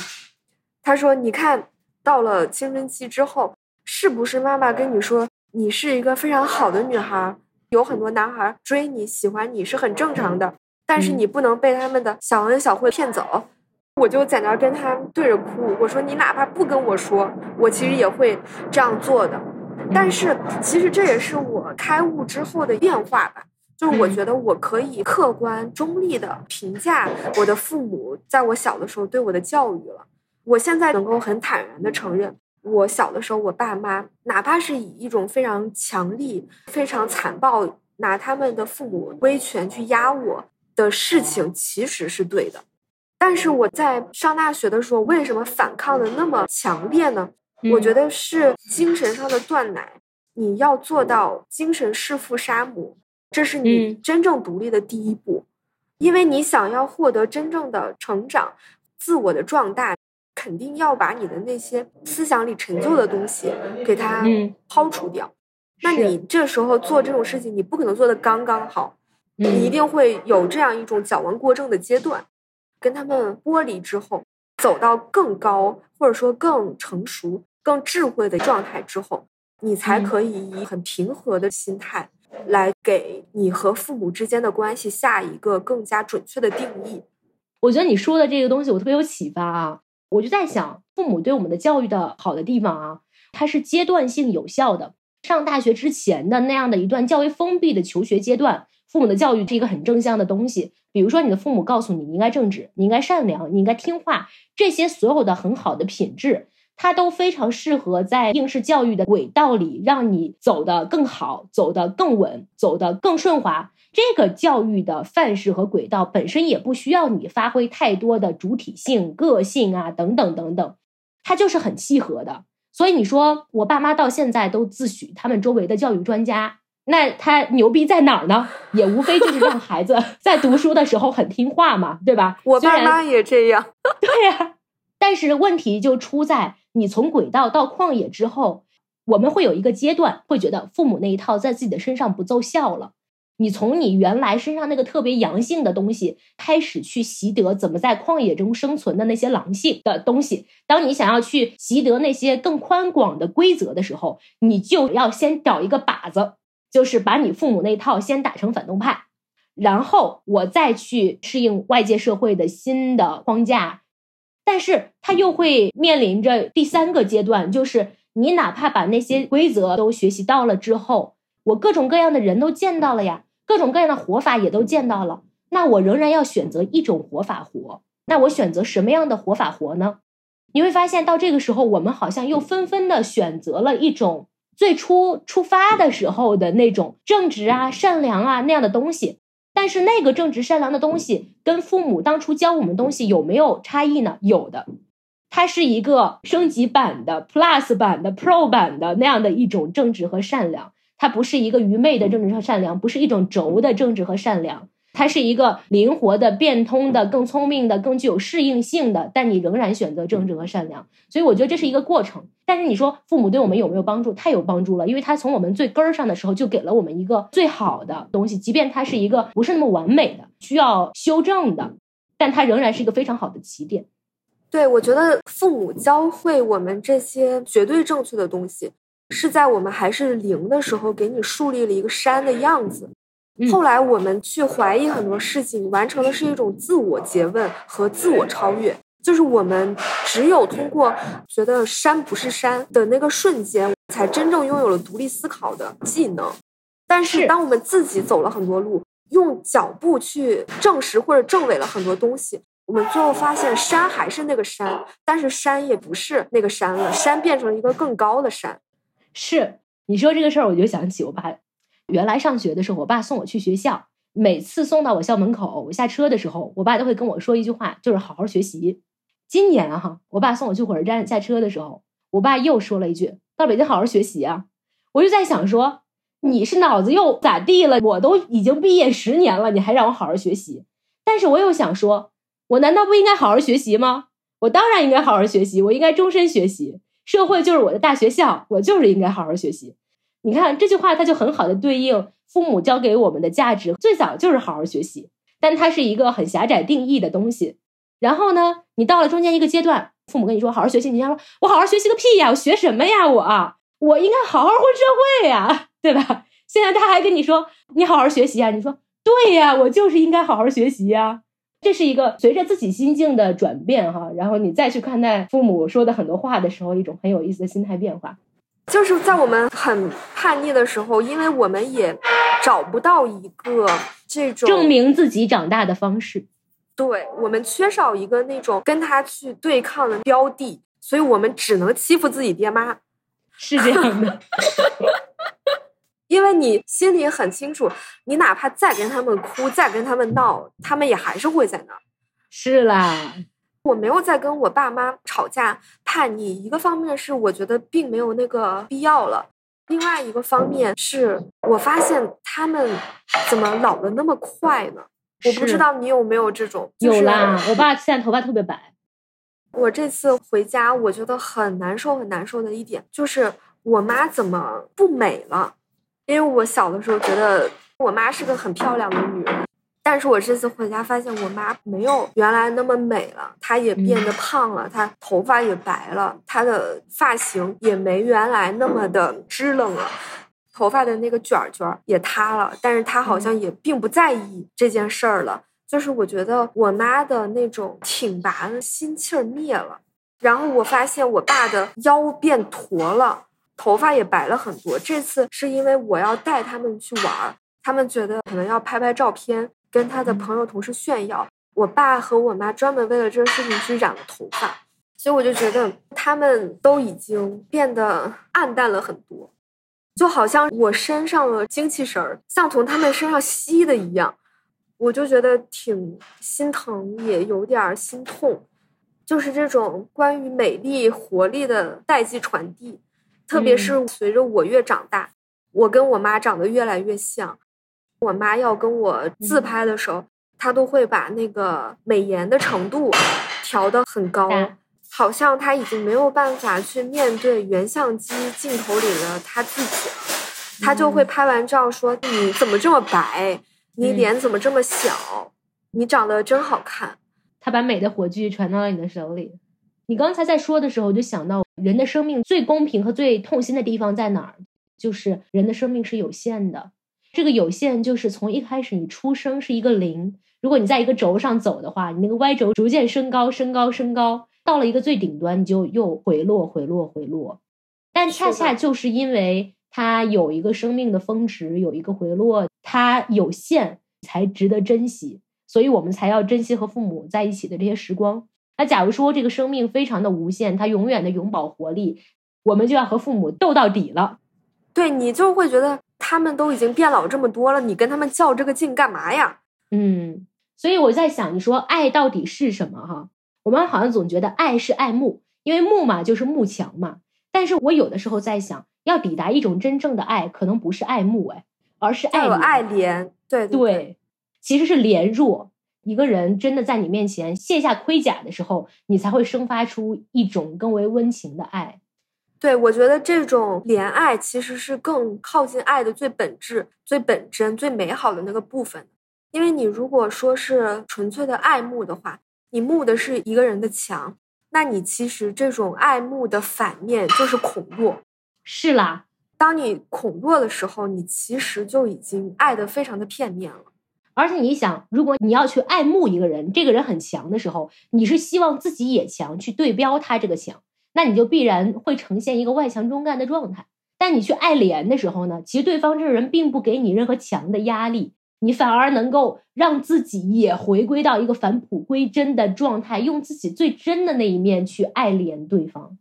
他说，你看到了青春期之后，是不是妈妈跟你说，你是一个非常好的女孩，有很多男孩追你、喜欢你是很正常的，但是嗯你不能被他们的小恩小惠骗走。我就在那儿跟他对着哭，我说你哪怕不跟我说，我其实也会这样做的。但是其实这也是我开悟之后的变化吧，就是我嗯觉得我可以客观中立的评价我的父母在我小的时候对我的教育了。我现在能够很坦然的承认，我小的时候我爸妈哪怕是以一种非常强力、非常残暴，拿他们的父母威权去压我的事情，其实是对的。但是我在上大学的时候，为什么反抗的那么强烈呢？我觉得，是精神上的断奶。你要做到精神弑父杀母，这是你嗯真正独立的第一步。因为你想要获得真正的成长、自我的壮大，肯定要把你的那些思想里陈旧的东西给它嗯抛除掉。那你这时候做这种事情，你不可能做的刚刚好，你一嗯定会有这样一种矫枉过正的阶段。跟他们剥离之后，走到更高或者说更成熟、更智慧的状态之后，你才嗯可以以很平和的心态来给你和父母之间的关系下一个更加准确的定义。我觉得你说的这个东西我特别有启发啊！我就在想，父母对我们的教育的好的地方啊，它是阶段性有效的。上大学之前的那样的一段较为封闭的求学阶段，父母的教育是一个很正向的东西。比如说，你的父母告诉你，你应该正直，你应该善良，你应该听话，这些所有的很好的品质，它都非常适合在应试教育的轨道里，让你走得更好，走得更稳，走得更顺滑。这个教育的范式和轨道本身也不需要你发挥太多的主体性、个性啊，等等等等，它就是很契合的。所以你说我爸妈到现在都自诩他们周围的教育专家，那他牛逼在哪儿呢？也无非就是让孩子在读书的时候很听话嘛，对吧？我爸妈也这样，[LAUGHS] 对呀、但是问题就出在你从轨道到旷野之后，我们会有一个阶段，会觉得父母那一套在自己的身上不奏效了。你从你原来身上那个特别阳性的东西开始去习得怎么在旷野中生存的那些狼性的东西。当你想要去习得那些更宽广的规则的时候，你就要先找一个靶子，就是把你父母那套先打成反动派，然后我再去适应外界社会的新的框架。但是它又会面临着第三个阶段，就是你哪怕把那些规则都学习到了之后，我各种各样的人都见到了呀。各种各样的活法也都见到了，那我仍然要选择一种活法活。那我选择什么样的活法活呢？你会发现，到这个时候，我们好像又纷纷的选择了一种最初出发的时候的那种正直啊、善良啊那样的东西。但是，那个正直善良的东西跟父母当初教我们东西有没有差异呢？有的，它是一个升级版的、Plus 版的、Pro 版的那样的一种正直和善良。它不是一个愚昧的政治和善良，不是一种轴的政治和善良，它是一个灵活的、变通的、更聪明的、更具有适应性的。但你仍然选择政治和善良，所以我觉得这是一个过程。但是你说父母对我们有没有帮助？太有帮助了，因为他从我们最根儿上的时候就给了我们一个最好的东西，即便它是一个不是那么完美的、需要修正的，但它仍然是一个非常好的起点。对，我觉得父母教会我们这些绝对正确的东西。是在我们还是零的时候，给你树立了一个山的样子。后来我们去怀疑很多事情，完成的是一种自我诘问和自我超越。就是我们只有通过觉得山不是山的那个瞬间，才真正拥有了独立思考的技能。但是，当我们自己走了很多路，用脚步去证实或者证伪了很多东西，我们最后发现山还是那个山，但是山也不是那个山了，山变成了一个更高的山。是你说这个事儿，我就想起我爸。原来上学的时候，我爸送我去学校，每次送到我校门口，我下车的时候，我爸都会跟我说一句话，就是好好学习。今年哈，我爸送我去火车站下车的时候，我爸又说了一句：“到北京好好学习啊！”我就在想说，你是脑子又咋地了？我都已经毕业十年了，你还让我好好学习？但是我又想说，我难道不应该好好学习吗？我当然应该好好学习，我应该终身学习。社会就是我的大学校，我就是应该好好学习。你看这句话，它就很好的对应父母教给我们的价值，最早就是好好学习。但它是一个很狭窄定义的东西。然后呢，你到了中间一个阶段，父母跟你说好好学习，你要说我好好学习个屁呀，我学什么呀？我我应该好好混社会呀，[LAUGHS] 对吧？现在他还跟你说你好好学习啊，你说对呀，我就是应该好好学习呀。这是一个随着自己心境的转变哈，然后你再去看待父母说的很多话的时候，一种很有意思的心态变化。就是在我们很叛逆的时候，因为我们也找不到一个这种证明自己长大的方式，对我们缺少一个那种跟他去对抗的标的，所以我们只能欺负自己爹妈，是这样的。[LAUGHS] 因为你心里很清楚，你哪怕再跟他们哭，再跟他们闹，他们也还是会在那儿。是啦，我没有在跟我爸妈吵架叛逆。一个方面是我觉得并没有那个必要了，另外一个方面是我发现他们怎么老的那么快呢？我不知道你有没有这种。有啦，我爸现在头发特别白。我这次回家，我觉得很难受，很难受的一点就是我妈怎么不美了。因为我小的时候觉得我妈是个很漂亮的女人，但是我这次回家发现我妈没有原来那么美了，她也变得胖了，她头发也白了，她的发型也没原来那么的支棱了，头发的那个卷卷也塌了，但是她好像也并不在意这件事儿了。就是我觉得我妈的那种挺拔的心气儿灭了，然后我发现我爸的腰变驼了。头发也白了很多。这次是因为我要带他们去玩，他们觉得可能要拍拍照片，跟他的朋友同事炫耀。我爸和我妈专门为了这个事情去染了头发，所以我就觉得他们都已经变得暗淡了很多，就好像我身上的精气神儿像从他们身上吸的一样，我就觉得挺心疼，也有点心痛。就是这种关于美丽活力的代际传递。特别是随着我越长大，我跟我妈长得越来越像。我妈要跟我自拍的时候，她都会把那个美颜的程度调得很高，好像她已经没有办法去面对原相机镜头里的她自己了，她就会拍完照说：“你怎么这么白？你嗯脸怎么这么小？你长得真好看。她把美的火炬传到了你的手里。你刚才在说的时候，我就想到人的生命最公平和最痛心的地方在哪儿？就是人的生命是有限的。这个有限就是从一开始你出生是一个零，如果你在一个轴上走的话，你那个 y 轴逐渐升高、升高、升高，到了一个最顶端，你就又回落、回落、回落。但恰恰就是因为它有一个生命的峰值，有一个回落，它有限才值得珍惜。所以我们才要珍惜和父母在一起的这些时光。那假如说这个生命非常的无限，它永远的永葆活力，我们就要和父母斗到底了。对你就会觉得他们都已经变老这么多了，你跟他们较这个劲干嘛呀？嗯，所以我在想，你说爱到底是什么？哈，我们好像总觉得爱是爱慕，因为慕嘛就是慕强嘛。但是我有的时候在想，要抵达一种真正的爱，可能不是爱慕，哎，而是爱有爱怜，对对对，其实是怜弱。一个人真的在你面前卸下盔甲的时候，你才会生发出一种更为温情的爱。对，我觉得这种怜爱其实是更靠近爱的最本质、最本真、最美好的那个部分。因为你如果说是纯粹的爱慕的话，你慕的是一个人的强，那你其实这种爱慕的反面就是恐弱。是啦，当你恐弱的时候，你其实就已经爱的非常的片面了。而且你想，如果你要去爱慕一个人，这个人很强的时候，你是希望自己也强，去对标他这个强，那你就必然会呈现一个外强中干的状态。但你去爱怜的时候呢，其实对方这个人并不给你任何强的压力，你反而能够让自己也回归到一个返璞归真的状态，用自己最真的那一面去爱怜对方。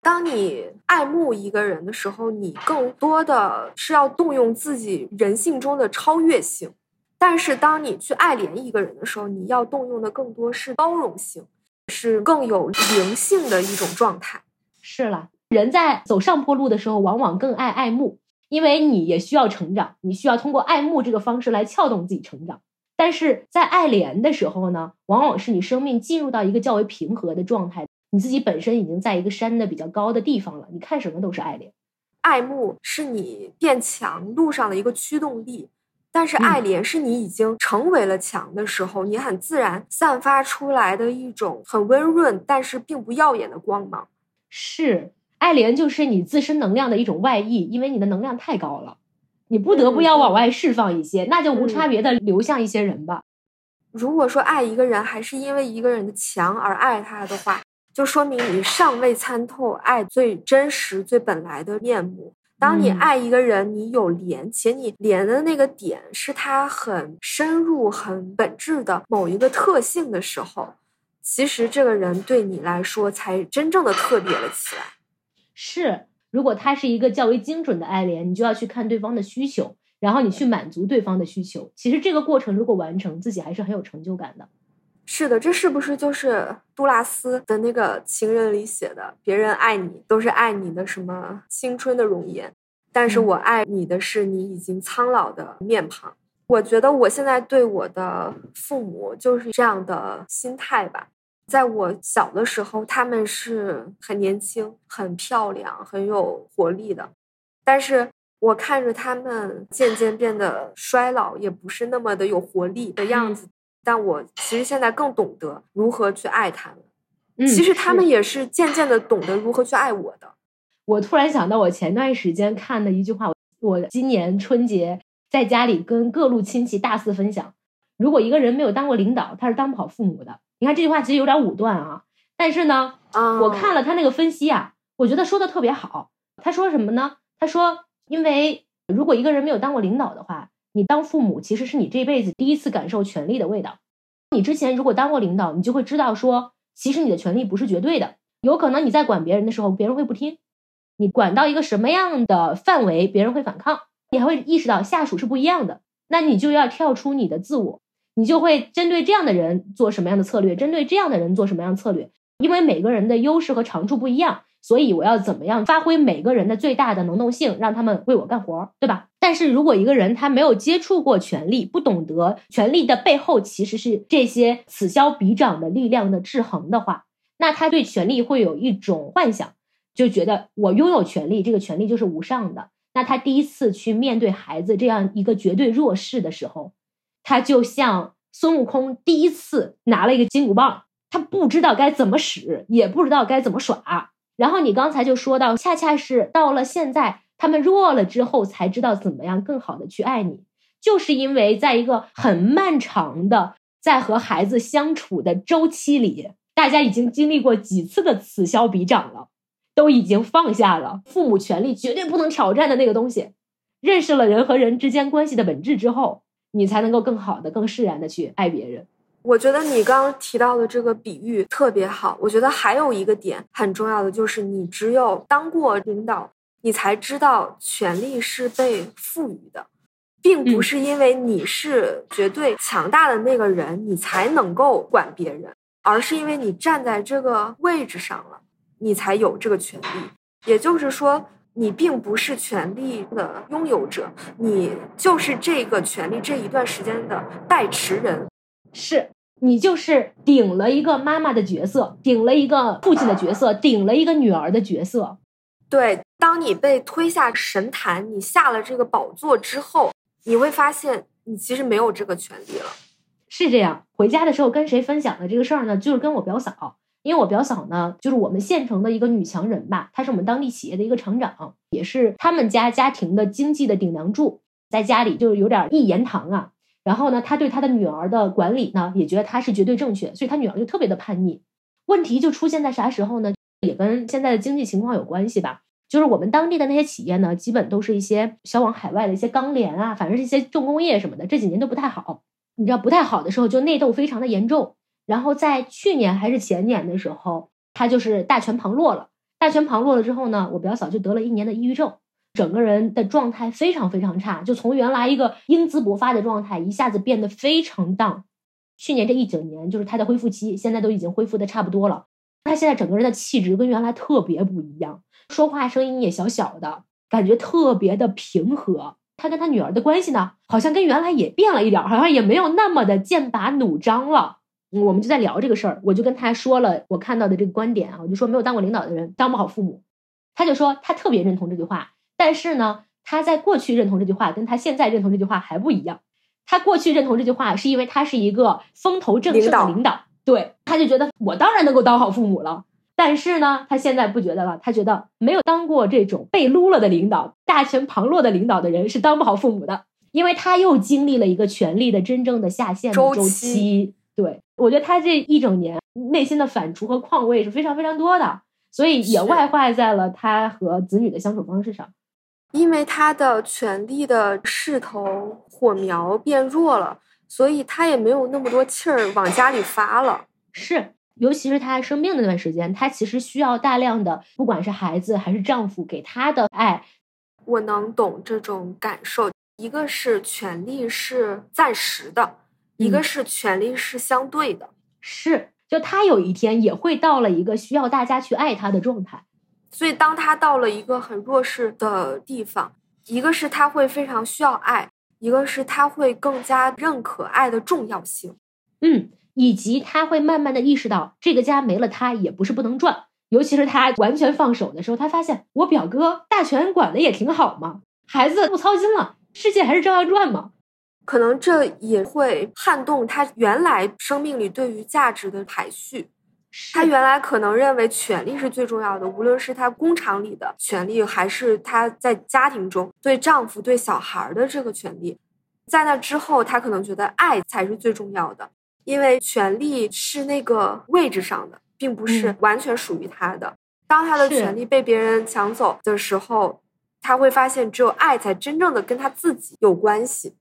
当你爱慕一个人的时候，你更多的是要动用自己人性中的超越性；但是当你去爱怜一个人的时候，你要动用的更多是包容性，是更有灵性的一种状态。是了，人在走上坡路的时候，往往更爱爱慕，因为你也需要成长，你需要通过爱慕这个方式来撬动自己成长。但是在爱怜的时候呢，往往是你生命进入到一个较为平和的状态，你自己本身已经在一个山的比较高的地方了，你看什么都是爱怜。爱慕是你变强路上的一个驱动力，但是爱莲是你已经成为了强的时候，你很自然散发出来的一种很温润但是并不耀眼的光芒。是，爱莲就是你自身能量的一种外溢，因为你的能量太高了，你不得不要往外释放一些，那就无差别的流向一些人吧。如果说爱一个人还是因为一个人的强而爱他的话，就说明你尚未参透爱最真实、最本来的面目。当你嗯爱一个人，你有连，且你连的那个点是他很深入、很本质的某一个特性的时候，其实这个人对你来说才真正的特别了起来。是，如果他是一个较为精准的爱恋，你就要去看对方的需求，然后你去满足对方的需求。其实这个过程如果完成，自己还是很有成就感的。是的，这是不是就是杜拉斯的那个《情人》里写的？别人爱你都是爱你的什么青春的容颜，但是嗯我爱你的是你已经苍老的面庞。我觉得我现在对我的父母就是这样的心态吧。在我小的时候，他们是很年轻、很漂亮、很有活力的，但是我看着他们渐渐变得衰老，也不是那么的有活力的样子。但我其实现在更懂得如何去爱他们。嗯，其实他们也是渐渐的懂得如何去爱我的。我突然想到，我前段时间看的一句话，我今年春节在家里跟各路亲戚大肆分享：如果一个人没有当过领导，他是当不好父母的。你看这句话其实有点武断啊，但是呢，啊，我看了他那个分析啊，我觉得说的特别好。他说什么呢？他说，因为如果一个人没有当过领导的话，你当父母其实是你这辈子第一次感受权力的味道。你之前如果当过领导，你就会知道说，其实你的权利不是绝对的，有可能你在管别人的时候，别人会不听；你管到一个什么样的范围，别人会反抗。你还会意识到下属是不一样的，那你就要跳出你的自我，你就会针对这样的人做什么样的策略，针对这样的人做什么样的策略。因为每个人的优势和长处不一样，所以我要怎么样发挥每个人的最大的能动性，让他们为我干活，对吧？但是如果一个人他没有接触过权力，不懂得权力的背后其实是这些此消彼长的力量的制衡的话，那他对权力会有一种幻想，就觉得我拥有权力，这个权力就是无上的。那他第一次去面对孩子这样一个绝对弱势的时候，他就像孙悟空第一次拿了一个金箍棒，他不知道该怎么使，也不知道该怎么耍。然后你刚才就说到，恰恰是到了现在，他们弱了之后，才知道怎么样更好的去爱你，就是因为在一个很漫长的在和孩子相处的周期里，大家已经经历过几次的此消彼长了。都已经放下了父母权利绝对不能挑战的那个东西，认识了人和人之间关系的本质之后，你才能够更好的、更释然的去爱别人。我觉得你刚刚提到的这个比喻特别好。我觉得还有一个点很重要的就是，你只有当过领导，你才知道权力是被赋予的，并不是因为你是绝对强大的那个人，你才能够管别人，而是因为你站在这个位置上了。你才有这个权利，也就是说，你并不是权利的拥有者，你就是这个权利这一段时间的代持人，是你就是顶了一个妈妈的角色，顶了一个父亲的角色，顶了一个女儿的角色。对，当你被推下神坛，你下了这个宝座之后，你会发现你其实没有这个权利了。是这样，回家的时候跟谁分享的这个事儿呢？就是跟我表嫂。因为我表嫂呢，就是我们县城的一个女强人吧，她是我们当地企业的一个厂长，也是他们家家庭的经济的顶梁柱，在家里就是有点一言堂啊。然后呢，他对他的女儿的管理呢，也觉得他是绝对正确，所以他女儿就特别的叛逆。问题就出现在啥时候呢？也跟现在的经济情况有关系吧。就是我们当地的那些企业呢，基本都是一些销往海外的一些钢联啊，反正是一些重工业什么的，这几年都不太好。你知道不太好的时候，就内斗非常的严重。然后在去年还是前年的时候，他就是大权旁落了。大权旁落了之后呢，我表嫂就得了一年的抑郁症，整个人的状态非常非常差，就从原来一个英姿勃发的状态，一下子变得非常荡。去年这一整年就是他的恢复期，现在都已经恢复的差不多了。他现在整个人的气质跟原来特别不一样，说话声音也小小的，感觉特别的平和。他跟他女儿的关系呢，好像跟原来也变了一点，好像也没有那么的剑拔弩张了。我们就在聊这个事儿，我就跟他说了我看到的这个观点啊，我就说没有当过领导的人当不好父母。他就说他特别认同这句话，但是呢，他在过去认同这句话，跟他现在认同这句话还不一样。他过去认同这句话是因为他是一个风头正盛的领导，对，他就觉得我当然能够当好父母了。但是呢，他现在不觉得了，他觉得没有当过这种被撸了的领导、大权旁落的领导的人是当不好父母的，因为他又经历了一个权力的真正的下线的周期。对，我觉得他这一整年内心的反刍和况味是非常非常多的，所以也外化在了他和子女的相处方式上。因为他的权力的势头火苗变弱了，所以他也没有那么多气儿往家里发了。是，尤其是他生病那段时间，他其实需要大量的，不管是孩子还是丈夫给他的爱。我能懂这种感受，一个是权力是暂时的。一个是权力是相对的，是就他有一天也会到了一个需要大家去爱他的状态，所以当他到了一个很弱势的地方，一个是他会非常需要爱，一个是他会更加认可爱的重要性，嗯，以及他会慢慢的意识到这个家没了他也不是不能转，尤其是他完全放手的时候，他发现我表哥大权管的也挺好嘛，孩子不操心了，世界还是照样转嘛。可能这也会撼动他原来生命里对于价值的排序。他原来可能认为权力是最重要的，无论是他工厂里的权利，还是他在家庭中对丈夫、对小孩的这个权利。在那之后，他可能觉得爱才是最重要的，因为权力是那个位置上的，并不是完全属于他的。当他的权利被别人抢走的时候，他会发现只有爱才真正的跟他自己有关系。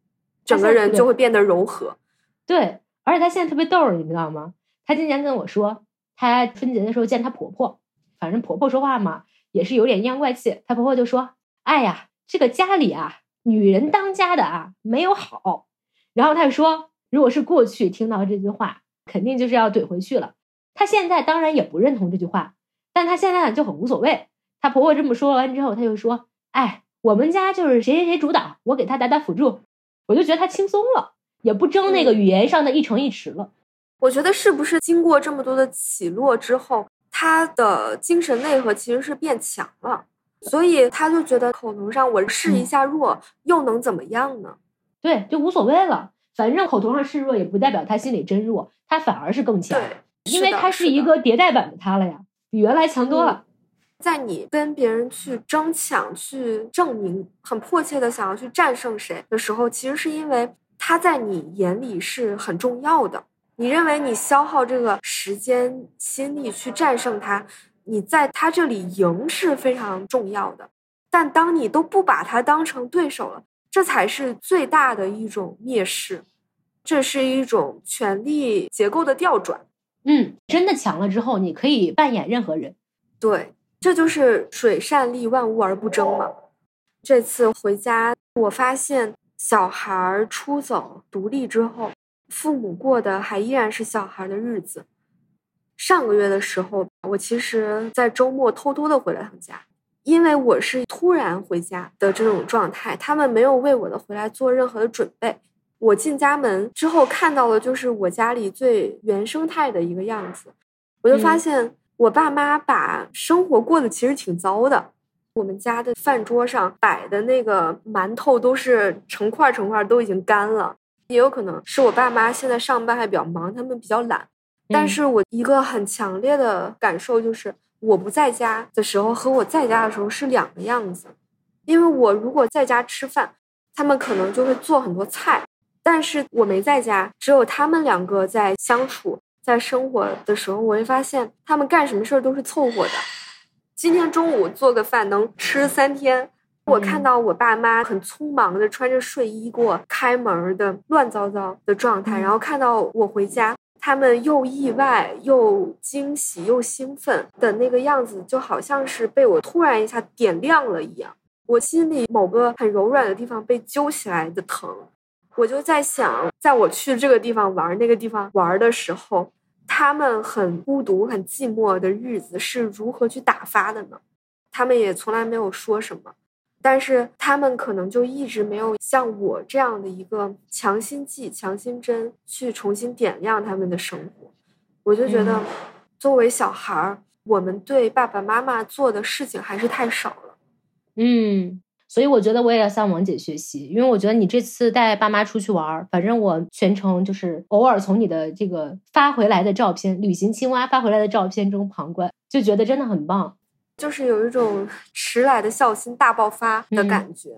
整个人就会变得柔和，对，而且她现在特别逗，你知道吗？她今年跟我说，她春节的时候见她婆婆，反正婆婆说话嘛，也是有点阴阳怪气。她婆婆就说：“哎呀，这个家里啊，女人当家的啊，没有好。”然后她就说：“如果是过去听到这句话，肯定就是要怼回去了。”她现在当然也不认同这句话，但她现在就很无所谓。她婆婆这么说完之后，她就说：“哎，我们家就是谁谁谁主导，我给她打打辅助。”我就觉得他轻松了，也不争那个语言上的一城一池了。我觉得是不是经过这么多的起落之后，他的精神内核其实是变强了，所以他就觉得口头上我示一下弱，又能怎么样呢？对，就无所谓了。反正口头上示弱，也不代表他心里真弱，他反而是更强，对，因为他是一个迭代版的他了呀，比原来强多了。在你跟别人去争抢、去证明、很迫切的想要去战胜谁的时候，其实是因为他在你眼里是很重要的。你认为你消耗这个时间、心力去战胜它，你在它这里赢是非常重要的。但当你都不把它当成对手了，这才是最大的一种蔑视，这是一种权力结构的调转。嗯，真的强了之后，你可以扮演任何人。对，这就是水善利万物而不争嘛。这次回家，我发现小孩出走独立之后。父母过的还依然是小孩的日子。上个月的时候，我其实，在周末偷偷的回了趟家，因为我是突然回家的这种状态，他们没有为我的回来做任何的准备。我进家门之后，看到的就是我家里最原生态的一个样子，我就发现我爸妈把生活过得其实挺糟的。我们家的饭桌上摆的那个馒头都是成块成块，都已经干了。也有可能是我爸妈现在上班还比较忙，他们比较懒。但是我一个很强烈的感受就是，我不在家的时候和我在家的时候是两个样子。因为我如果在家吃饭，他们可能就会做很多菜；但是我没在家，只有他们两个在相处、在生活的时候，我会发现他们干什么事儿都是凑合的。今天中午做个饭能吃三天。我看到我爸妈很匆忙的穿着睡衣给我开门的乱糟糟的状态，然后看到我回家，他们又意外又惊喜又兴奋的那个样子，就好像是被我突然一下点亮了一样，我心里某个很柔软的地方被揪起来的疼。我就在想，在我去这个地方玩、那个地方玩的时候，他们很孤独、很寂寞的日子是如何去打发的呢？他们也从来没有说什么。但是他们可能就一直没有像我这样的一个强心剂、强心针去重新点亮他们的生活。我就觉得，作为小孩儿，我们对爸爸妈妈做的事情还是太少了。嗯，所以我觉得我也要向王姐学习，因为我觉得你这次带爸妈出去玩，反正我全程就是偶尔从你的这个发回来的照片、旅行青蛙发回来的照片中旁观，就觉得真的很棒。就是有一种迟来的孝心大爆发的感觉，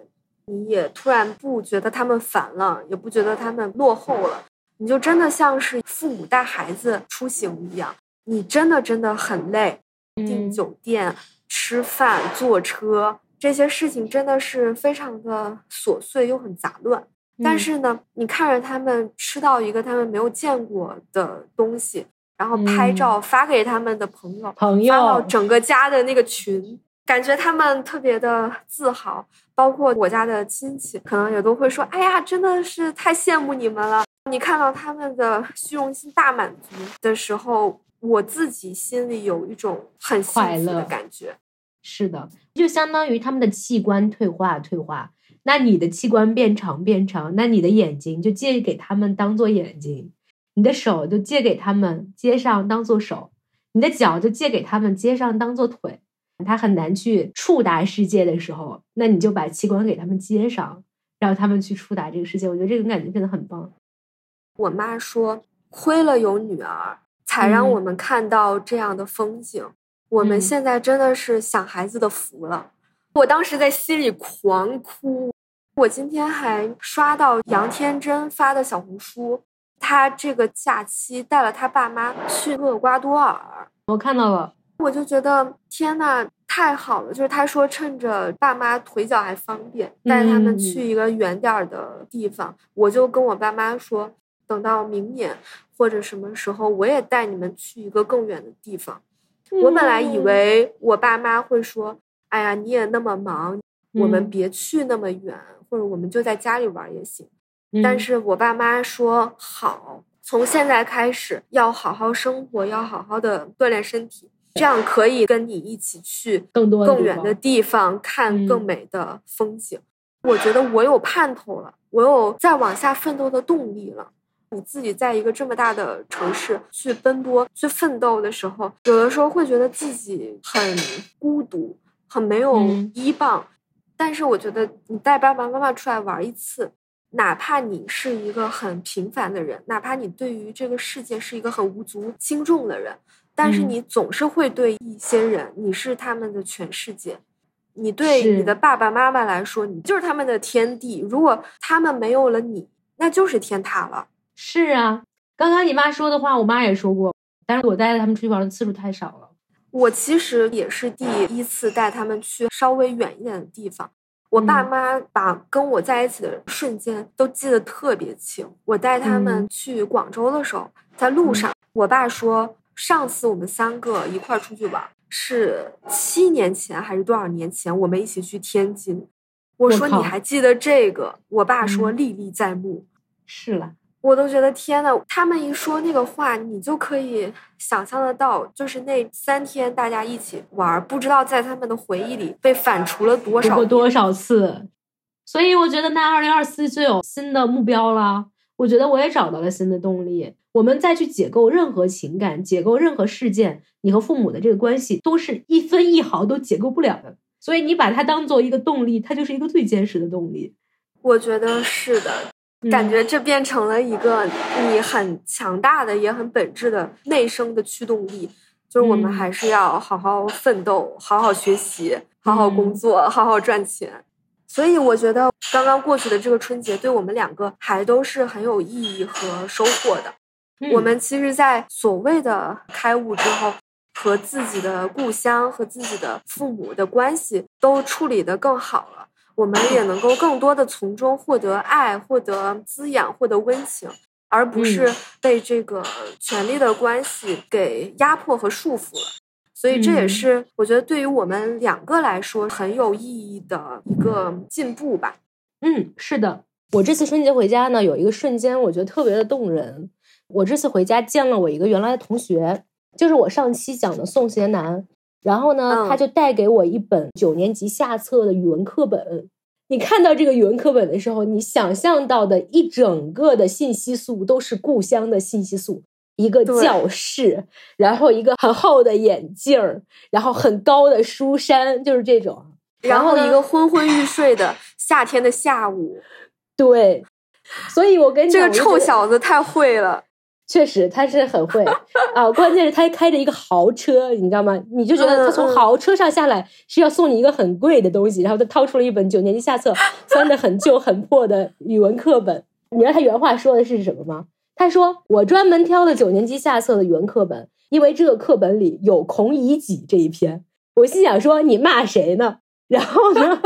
你也突然不觉得他们烦了，也不觉得他们落后了，你就真的像是父母带孩子出行一样，你真的真的很累，订酒店、吃饭、坐车这些事情真的是非常的琐碎又很杂乱。但是呢，你看着他们吃到一个他们没有见过的东西。然后拍照发给他们的朋友，朋友发到整个家的那个群，感觉他们特别的自豪。包括我家的亲戚，可能也都会说：“哎呀，真的是太羡慕你们了！”你看到他们的虚荣心大满足的时候，我自己心里有一种很快乐的感觉。是的，就相当于他们的器官退化退化，那你的器官变长变长，那你的眼睛就借给他们当做眼睛。你的手就借给他们接上当做手，你的脚就借给他们接上当做腿。他很难去触达世界的时候，那你就把器官给他们接上，让他们去触达这个世界。我觉得这种感觉真的很棒。我妈说，亏了有女儿，才让我们看到这样的风景。我们现在真的是享孩子的福了。我当时在心里狂哭。我今天还刷到杨天真发的小红书。他这个假期带了他爸妈去厄瓜多尔，我看到了，我就觉得天呐，太好了！就是他说趁着爸妈腿脚还方便，带他们去一个远点儿的地方。我就跟我爸妈说，等到明年或者什么时候，我也带你们去一个更远的地方。我本来以为我爸妈会说：“哎呀，你也那么忙，我们别去那么远，或者我们就在家里玩也行。”但是我爸妈说好，从现在开始要好好生活，要好好的锻炼身体，这样可以跟你一起去更多更远的地方看更美的风景。我觉得我有盼头了，我有再往下奋斗的动力了。你自己在一个这么大的城市去奔波、去奋斗的时候，有的时候会觉得自己很孤独，很没有嗯依傍。但是我觉得你带爸爸妈妈出来玩一次，哪怕你是一个很平凡的人，哪怕你对于这个世界是一个很无足轻重的人，但是嗯你总是会对一些人，你是他们的全世界。你对你的爸爸妈妈来说，你就是他们的天地。如果他们没有了你，那就是天塌了。是啊，刚刚你妈说的话，我妈也说过，但是我带他们出去玩的次数太少了。我其实也是第一次带他们去稍微远一点的地方。我爸嗯妈把跟我在一起的瞬间都记得特别清。我带他们嗯去广州的时候，在路上，我爸说，上次我们三个一块儿出去玩是七年前还是多少年前，我们一起去天津。我说你还记得这个？我爸说嗯历历在目。是了，我都觉得天呐，他们一说那个话，你就可以想象得到，就是那三天大家一起玩儿，不知道在他们的回忆里被反刍了多少过多少次？所以我觉得那二零二四就有新的目标了。我觉得我也找到了新的动力。我们再去解构任何情感、解构任何事件，你和父母的这个关系都是一分一毫都解构不了的。所以你把它当做一个动力，它就是一个最坚实的动力。我觉得是的，感嗯觉这变成了一个你很强大的、也很本质的内生的驱动力。就是我们嗯还是要好好奋斗，好好学习，好好工嗯作，好好赚钱。所以我觉得刚刚过去的这个春节，对我们两个还都是很有意义和收获的。我嗯们其实，在所谓的开悟之后，和自己的故乡和自己的父母的关系都处理得更好了，我们也能够更多的从中获得爱、获得滋养、获得温情，而不是嗯被这个权力的关系给压迫和束缚了。所以这也嗯是我觉得对于我们两个来说很有意义的一个进步吧。嗯，是的。我这次春节回家呢，有一个瞬间，我觉得特别的动人。我这次回家见了我一个原来的同学，就是我上期讲的宋贤南。然后呢，嗯他就带给我一本九年级下册的语文课本。你看到这个语文课本的时候，你想象到的一整个的信息素都是故乡的信息素，一个教室，然后一个很厚的眼镜儿，然后很高的书山，就是这种。然后一个昏昏欲睡的夏天的下午，对，所以我跟你讲，这个臭小子太会了。确实他是很会 [LAUGHS] 啊，关键是他开着一个豪车，你知道吗？你就觉得他从豪车上下来是要送你一个很贵的东西，然后他掏出了一本九年级下册翻的很旧很破的语文课本。你知道他原话说的是什么吗？他说：“我专门挑了九年级下册的语文课本，因为这个课本里有《孔乙己》这一篇。”我心想说：“你骂谁呢？”然后呢，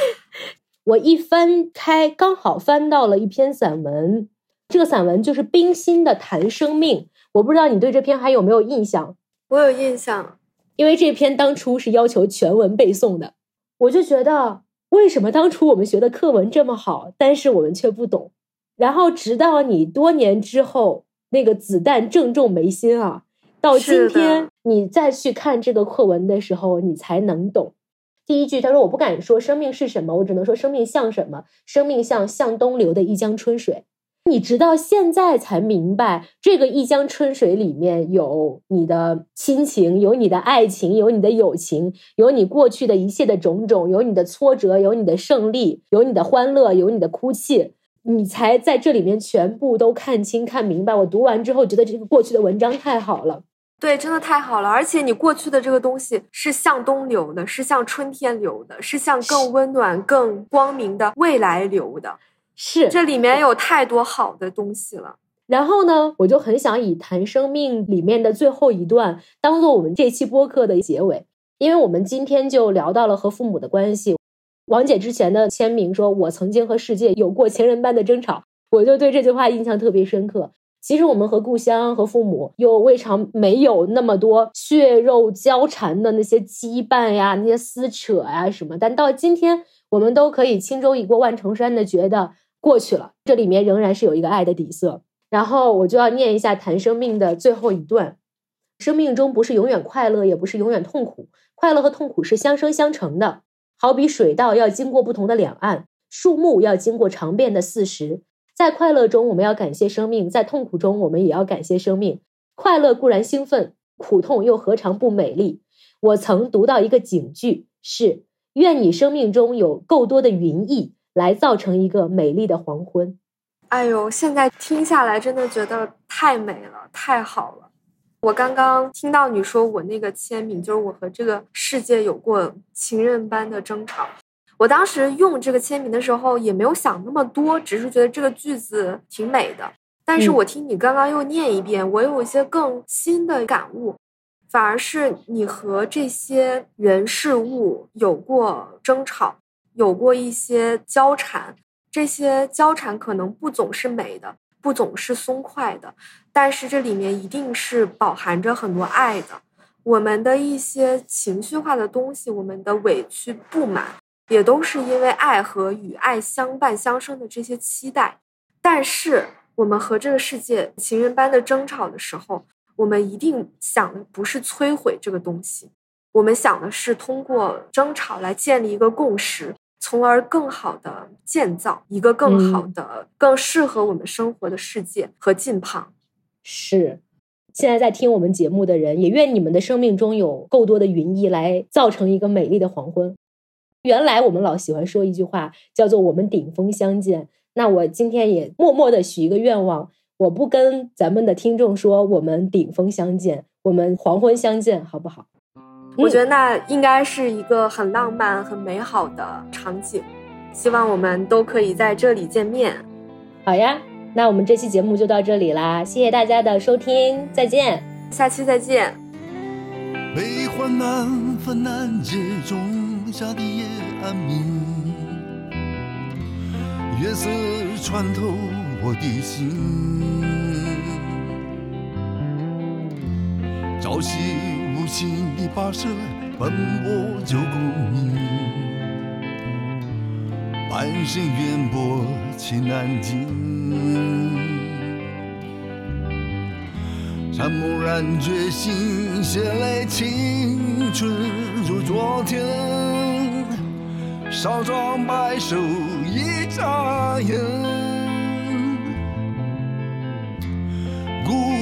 [LAUGHS] 我一翻开，刚好翻到了一篇散文，这个散文就是冰心的《谈生命》，我不知道你对这篇还有没有印象？我有印象，因为这篇当初是要求全文背诵的，我就觉得为什么当初我们学的课文这么好，但是我们却不懂。然后直到你多年之后，那个子弹正中眉心啊，到今天你再去看这个课文的时候，你才能懂。第一句，他说：“我不敢说生命是什么，我只能说生命像什么。生命像向东流的一江春水。你直到现在才明白，这个一江春水里面有你的亲情，有你的爱情，有你的友情，有你过去的一切的种种，有你的挫折，有你的胜利，有你的欢乐，有你的哭泣。你才在这里面全部都看清、看明白。我读完之后，觉得这个过去的文章太好了。对，真的太好了。而且你过去的这个东西是向东流的，是向春天流的，是向更温暖、更光明的未来流的。是，这里面有太多好的东西了。然后呢，我就很想以《谈生命》里面的最后一段当做我们这期播客的结尾，因为我们今天就聊到了和父母的关系。王姐之前的签名说：“我曾经和世界有过情人般的争吵。”我就对这句话印象特别深刻。其实我们和故乡、和父母又未尝没有那么多血肉交缠的那些羁绊呀、那些撕扯呀什么，但到今天，我们都可以轻舟已过万重山的觉得过去了，这里面仍然是有一个爱的底色。然后我就要念一下《谈生命》的最后一段：生命中不是永远快乐，也不是永远痛苦，快乐和痛苦是相生相成的。好比水道要经过不同的两岸，树木要经过长变的四时。在快乐中我们要感谢生命，在痛苦中我们也要感谢生命。快乐固然兴奋，苦痛又何尝不美丽？我曾读到一个警句是：愿你生命中有够多的云翳，来造成一个美丽的黄昏。哎呦，现在听下来真的觉得太美了，太好了。我刚刚听到你说我那个签名，就是我和这个世界有过情人般的争吵。我当时用这个签名的时候也没有想那么多，只是觉得这个句子挺美的。但是我听你刚刚又念一遍，我有一些更新的感悟，反而是你和这些人事物有过争吵，有过一些交缠，这些交缠可能不总是美的。不总是松快的，但是这里面一定是饱含着很多爱的。我们的一些情绪化的东西，我们的委屈、不满，也都是因为爱和与爱相伴相生的这些期待。但是，我们和这个世界情人般的争吵的时候，我们一定想的不是摧毁这个东西，我们想的是通过争吵来建立一个共识。从而更好的建造一个更好的、更适合我们生活的世界和近旁。是，现在在听我们节目的人，也愿你们的生命中有够多的云翳，来造成一个美丽的黄昏。原来我们老喜欢说一句话，叫做“我们顶峰相见”。那我今天也默默的许一个愿望，我不跟咱们的听众说“我们顶峰相见”，我们黄昏相见，好不好？我觉得那应该是一个很浪漫、很美好的场景，希望我们都可以在这里见面。好呀，那我们这期节目就到这里啦，谢谢大家的收听，再见，下期再见。悲欢难分难解中下的夜安明，月色穿透我的心，朝夕。心一跋涉，奔波九公里，半生远泊去难尽。他猛然觉醒，血泪青春如昨天，少壮白首一眨眼。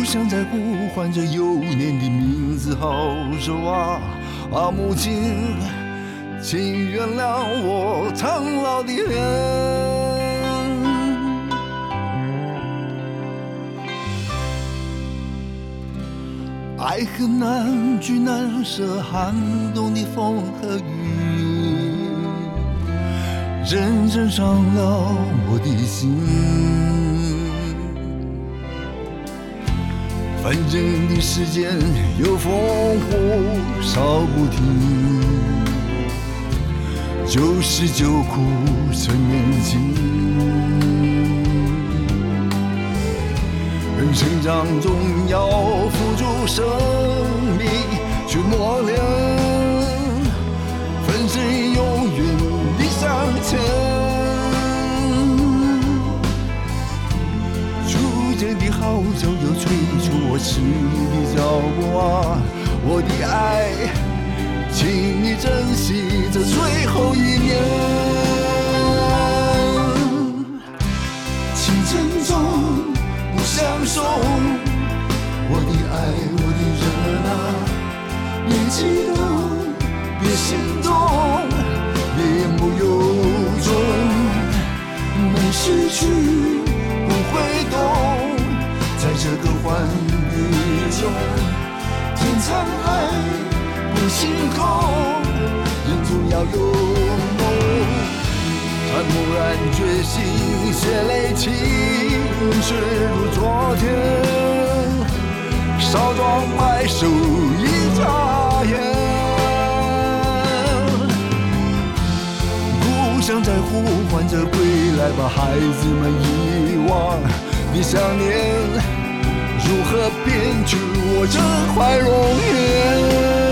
像在呼唤着幼年的名字，好熟啊！啊，母亲，请原谅我苍老的脸。爱恨难聚难舍，寒冬的风和雨，深深伤了我的心。反正的时间有风火烧不停，九十九苦趁年轻。人成长中要付出生命去磨练，的号角又催促我迟疑的脚步啊，我的爱，请你珍惜这最后一年。青春中不相送，我的爱，我的人啊，别激动，别心动，中，天苍海，不星空，人总要有梦。他蓦然决心，血泪青春如昨天，少壮白首一眨眼。故乡在呼唤着归来吧，孩子们遗忘的想念。如何编织我这块容颜？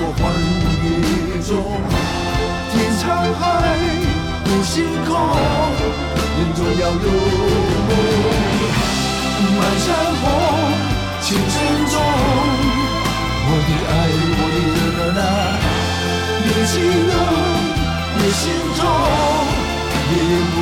在这个欢愉中，天长海不星空，人总要有梦。满山红，情深重，我的爱，我的热娜，别激动，别心痛，别言不